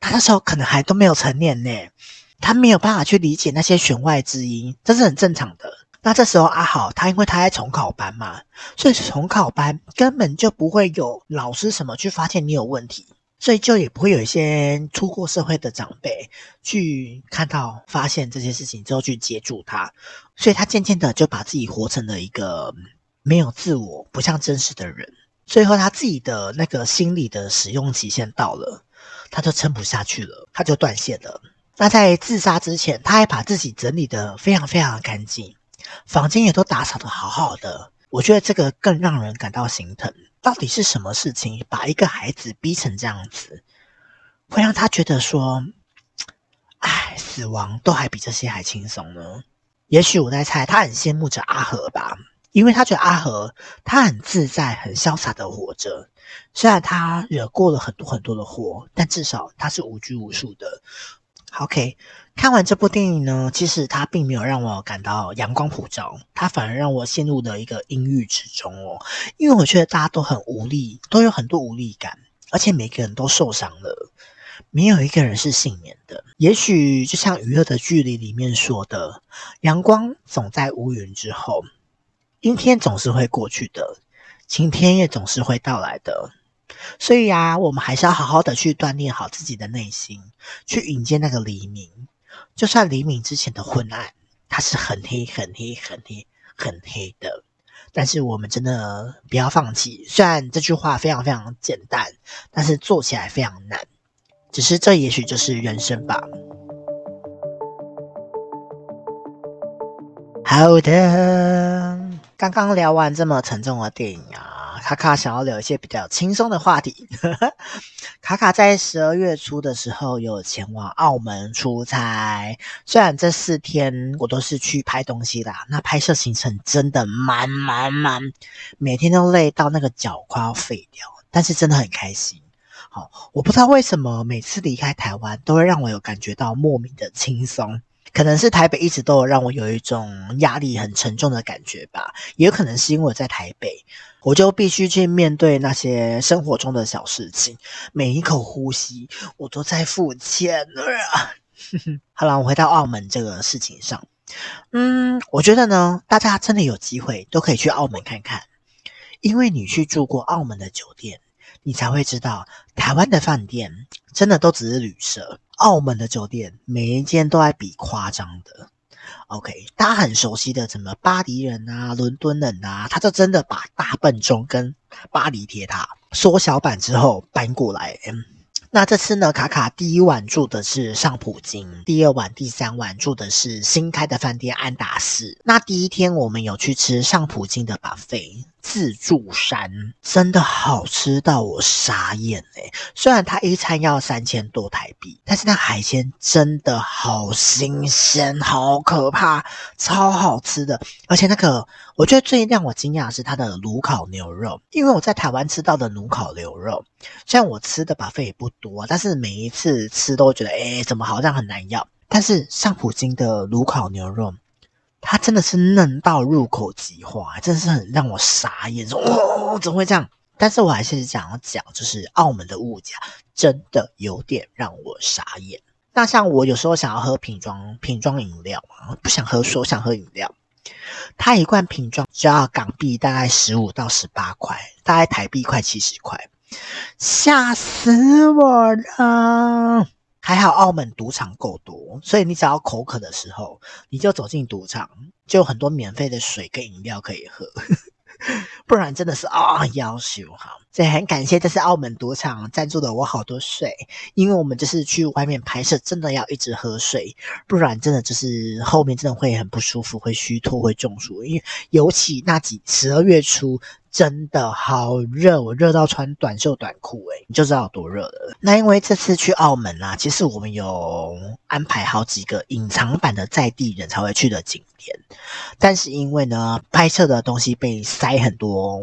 他那时候可能还都没有成年呢，他没有办法去理解那些弦外之音，这是很正常的。那这时候阿豪他因为他在重考班嘛，所以重考班根本就不会有老师什么去发现你有问题，所以就也不会有一些出过社会的长辈去看到发现这些事情之后去接住他，所以他渐渐的就把自己活成了一个没有自我、不像真实的人。最后他自己的那个心理的使用期限到了，他就撑不下去了，他就断线了。那在自杀之前，他还把自己整理得非常非常的干净。房间也都打扫得好好的，我觉得这个更让人感到心疼。到底是什么事情把一个孩子逼成这样子，会让他觉得说，哎，死亡都还比这些还轻松呢？也许我在猜，他很羡慕着阿和吧，因为他觉得阿和他很自在、很潇洒的活着。虽然他惹过了很多很多的祸，但至少他是无拘无束的。OK。看完这部电影呢，其实它并没有让我感到阳光普照，它反而让我陷入了一个阴郁之中哦。因为我觉得大家都很无力，都有很多无力感，而且每个人都受伤了，没有一个人是幸免的。也许就像《娱乐的距离》里面说的，阳光总在乌云之后，阴天总是会过去的，晴天也总是会到来的。所以啊，我们还是要好好的去锻炼好自己的内心，去迎接那个黎明。就算黎明之前的昏暗，它是很黑、很黑、很黑、很黑的，但是我们真的不要放弃。虽然这句话非常非常简单，但是做起来非常难。只是这也许就是人生吧。好的，刚刚聊完这么沉重的电影啊。卡卡想要聊一些比较轻松的话题。卡卡在十二月初的时候有前往澳门出差，虽然这四天我都是去拍东西啦，那拍摄行程真的满满满，每天都累到那个脚快要废掉，但是真的很开心。好，我不知道为什么每次离开台湾都会让我有感觉到莫名的轻松。可能是台北一直都有让我有一种压力很沉重的感觉吧，也有可能是因为我在台北，我就必须去面对那些生活中的小事情，每一口呼吸我都在付钱啊。好了，我回到澳门这个事情上，嗯，我觉得呢，大家真的有机会都可以去澳门看看，因为你去住过澳门的酒店，你才会知道台湾的饭店真的都只是旅社。澳门的酒店每一间都还比夸张的，OK，大家很熟悉的什么巴黎人啊、伦敦人啊，他就真的把大笨钟跟巴黎铁塔缩小版之后搬过来。嗯那这次呢，卡卡第一晚住的是上普京，第二晚、第三晚住的是新开的饭店安达仕。那第一天我们有去吃上普京的 buffet。自助餐真的好吃到我傻眼欸！虽然它一餐要三千多台币，但是那海鲜真的好新鲜，好可怕，超好吃的。而且那个，我觉得最让我惊讶的是它的炉烤牛肉，因为我在台湾吃到的炉烤牛肉，虽然我吃的把费也不多，但是每一次吃都觉得，诶，怎么好像很难要。但是上普京的炉烤牛肉。它真的是嫩到入口即化，真的是很让我傻眼，说哦，怎么会这样？但是我还是想要讲，就是澳门的物价真的有点让我傻眼。那像我有时候想要喝瓶装瓶装饮料嘛，不想喝水，想喝饮料，它一罐瓶装只要港币大概十五到十八块，大概台币快七十块，吓死我了！还好澳门赌场够多，所以你只要口渴的时候，你就走进赌场，就有很多免费的水跟饮料可以喝。不然真的是啊，夭寿哈！所以很感谢这次澳门赌场赞助了我好多水，因为我们就是去外面拍摄，真的要一直喝水，不然真的就是后面真的会很不舒服，会虚脱，会中暑。因为尤其那几十二月初。真的好热，我热到穿短袖短裤，诶，你就知道有多热了。那因为这次去澳门啊，其实我们有安排好几个隐藏版的在地人才会去的景点，但是因为呢，拍摄的东西被塞很多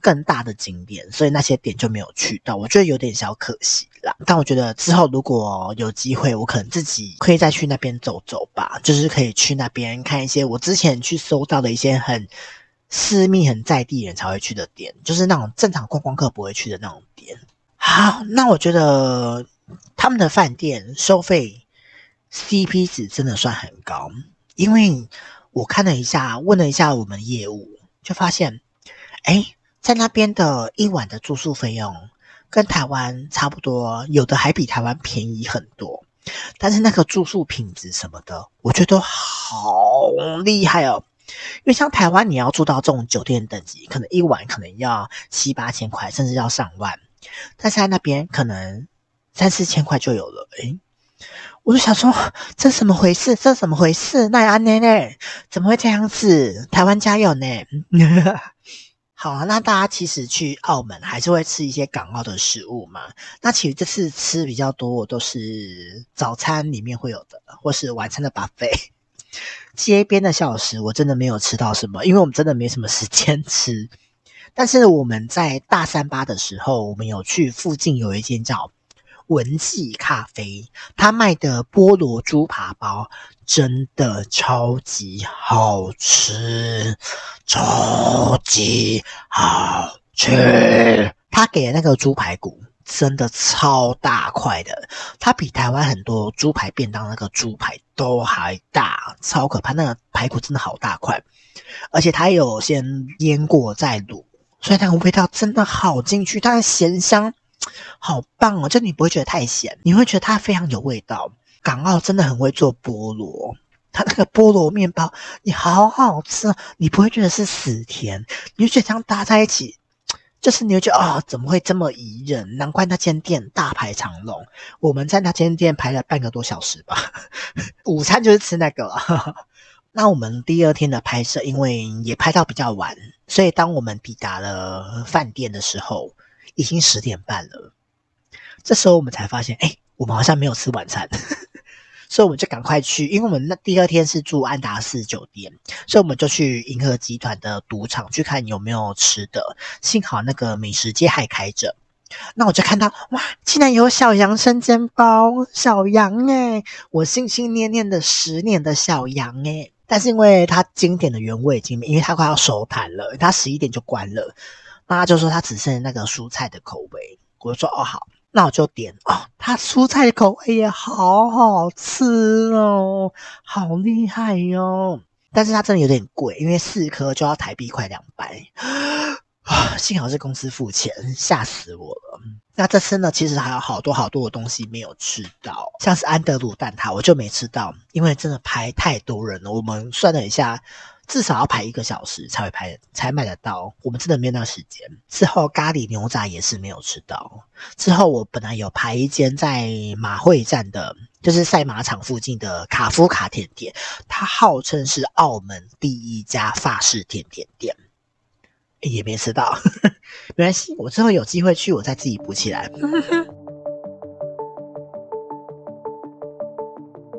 更大的景点，所以那些点就没有去到，我觉得有点小可惜啦。但我觉得之后如果有机会，我可能自己可以再去那边走走吧，就是可以去那边看一些我之前去搜到的一些很。私密很在地人才会去的点，就是那种正常观光客不会去的那种点。好，那我觉得他们的饭店收费 CP 值真的算很高，因为我看了一下，问了一下我们业务，就发现，哎，在那边的一晚的住宿费用跟台湾差不多，有的还比台湾便宜很多。但是那个住宿品质什么的，我觉得好厉害哦。因为像台湾，你要住到这种酒店等级，可能一晚可能要七八千块，甚至要上万。但是在那边可能三四千块就有了。诶，我就想说，这怎么回事？这怎么回事？那安内呢？怎么会这样子？台湾加油呢！好啊，那大家其实去澳门还是会吃一些港澳的食物嘛。那其实这次吃比较多我都是早餐里面会有的，或是晚餐的 buffet。街边的小食我真的没有吃到什么，因为我们真的没什么时间 吃。但是我们在大三巴的时候，我们有去附近有一间叫文记咖啡，他卖的菠萝猪扒包真的超级好吃，超级好吃。他给的那个猪排骨。真的超大块的，它比台湾很多猪排便当那个猪排都还大，超可怕。那个排骨真的好大块，而且它有先腌过再卤，所以那个味道真的好进去，它的咸香好棒哦，就你不会觉得太咸，你会觉得它非常有味道。港澳真的很会做菠萝，它那个菠萝面包你好好吃，你不会觉得是死甜，你就觉得这样搭在一起。就是你会觉得啊、怎么会这么宜人？难怪那间店大排长龙。我们在那间店排了半个多小时吧，午餐就是吃那个了。那我们第二天的拍摄，因为也拍到比较晚，所以当我们抵达了饭店的时候，已经十点半了。这时候我们才发现，哎，我们好像没有吃晚餐。所以我们就赶快去，因为我们那第二天是住安达仕酒店，所以我们就去银河集团的赌场去看有没有吃的。幸好那个美食街还开着，那我就看到哇，竟然有小羊生煎包，小羊哎，我心心念念的十年的小羊哎，但是因为它经典的原味已经，因为它快要收摊了，它十一点就关了，那他就说他只剩那个蔬菜的口味，我就说哦好。那我就点哦，它蔬菜口味也好好吃哦，好厉害哟、哦！但是它真的有点贵，因为四颗就要台币快两百啊！幸好是公司付钱，吓死我了。那这次呢，其实还有好多好多的东西没有吃到，像是安德鲁蛋挞，我就没吃到，因为真的排太多人了。我们算了一下。至少要排一个小时才会排，才买得到。我们真的没有那个时间。之后咖喱牛杂也是没有吃到。之后我本来有排一间在马会站的，就是赛马场附近的卡夫卡甜点，它号称是澳门第一家法式甜点店，也没吃到。没关系，我之后有机会去，我再自己补起来。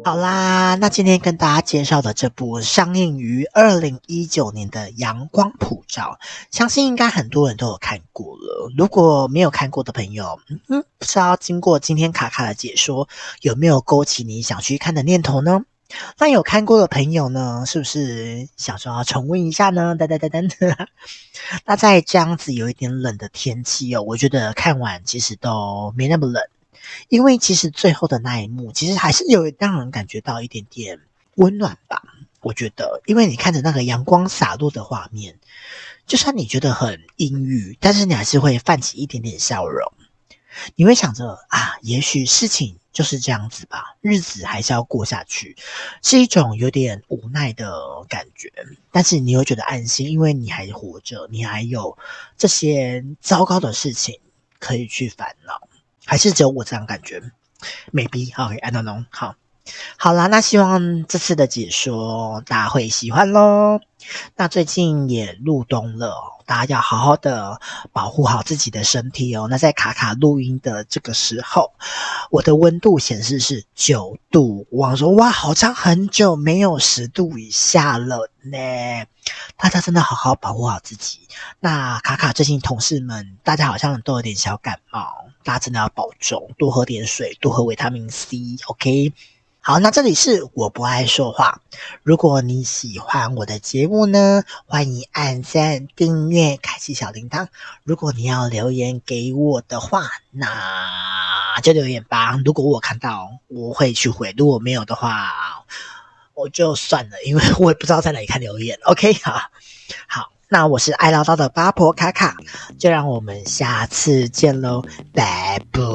好啦，那今天跟大家介绍的这部上映于二零一九年的《阳光普照》，相信应该很多人都有看过了。如果没有看过的朋友，嗯，不知道经过今天卡卡的解说，有没有勾起你想去看的念头呢？那有看过的朋友呢，是不是想说要重温一下呢？噔噔噔噔。那在这样子有一点冷的天气哦，我觉得看完其实都没那么冷，因为其实最后的那一幕，其实还是有让人感觉到一点点温暖吧。我觉得，因为你看着那个阳光洒落的画面，就算你觉得很阴郁，但是你还是会泛起一点点笑容。你会想着啊，也许事情就是这样子吧，日子还是要过下去，是一种有点无奈的感觉。但是你又觉得安心，因为你还活着，你还有这些糟糕的事情可以去烦恼。还是只有我这样感觉？Maybe OK，I don't know。好。好啦，那希望这次的解说大家会喜欢喽。那最近也入冬了，大家要好好的保护好自己的身体哦。那在卡卡录音的这个时候，我的温度显示是九度。我说哇，好像很久没有十度以下了呢。大家真的好好保护好自己。那卡卡最近同事们，大家好像都有点小感冒，大家真的要保重，多喝点水，多喝维他命 C，OK？好，那这里是我不爱说话。如果你喜欢我的节目呢，欢迎按赞、订阅、开启小铃铛。如果你要留言给我的话，那就留言吧。如果我看到，我会去回；如果没有的话，我就算了，因为我也不知道在哪里看留言。OK，好，好，那我是爱唠叨的八婆卡卡，就让我们下次见喽，拜拜。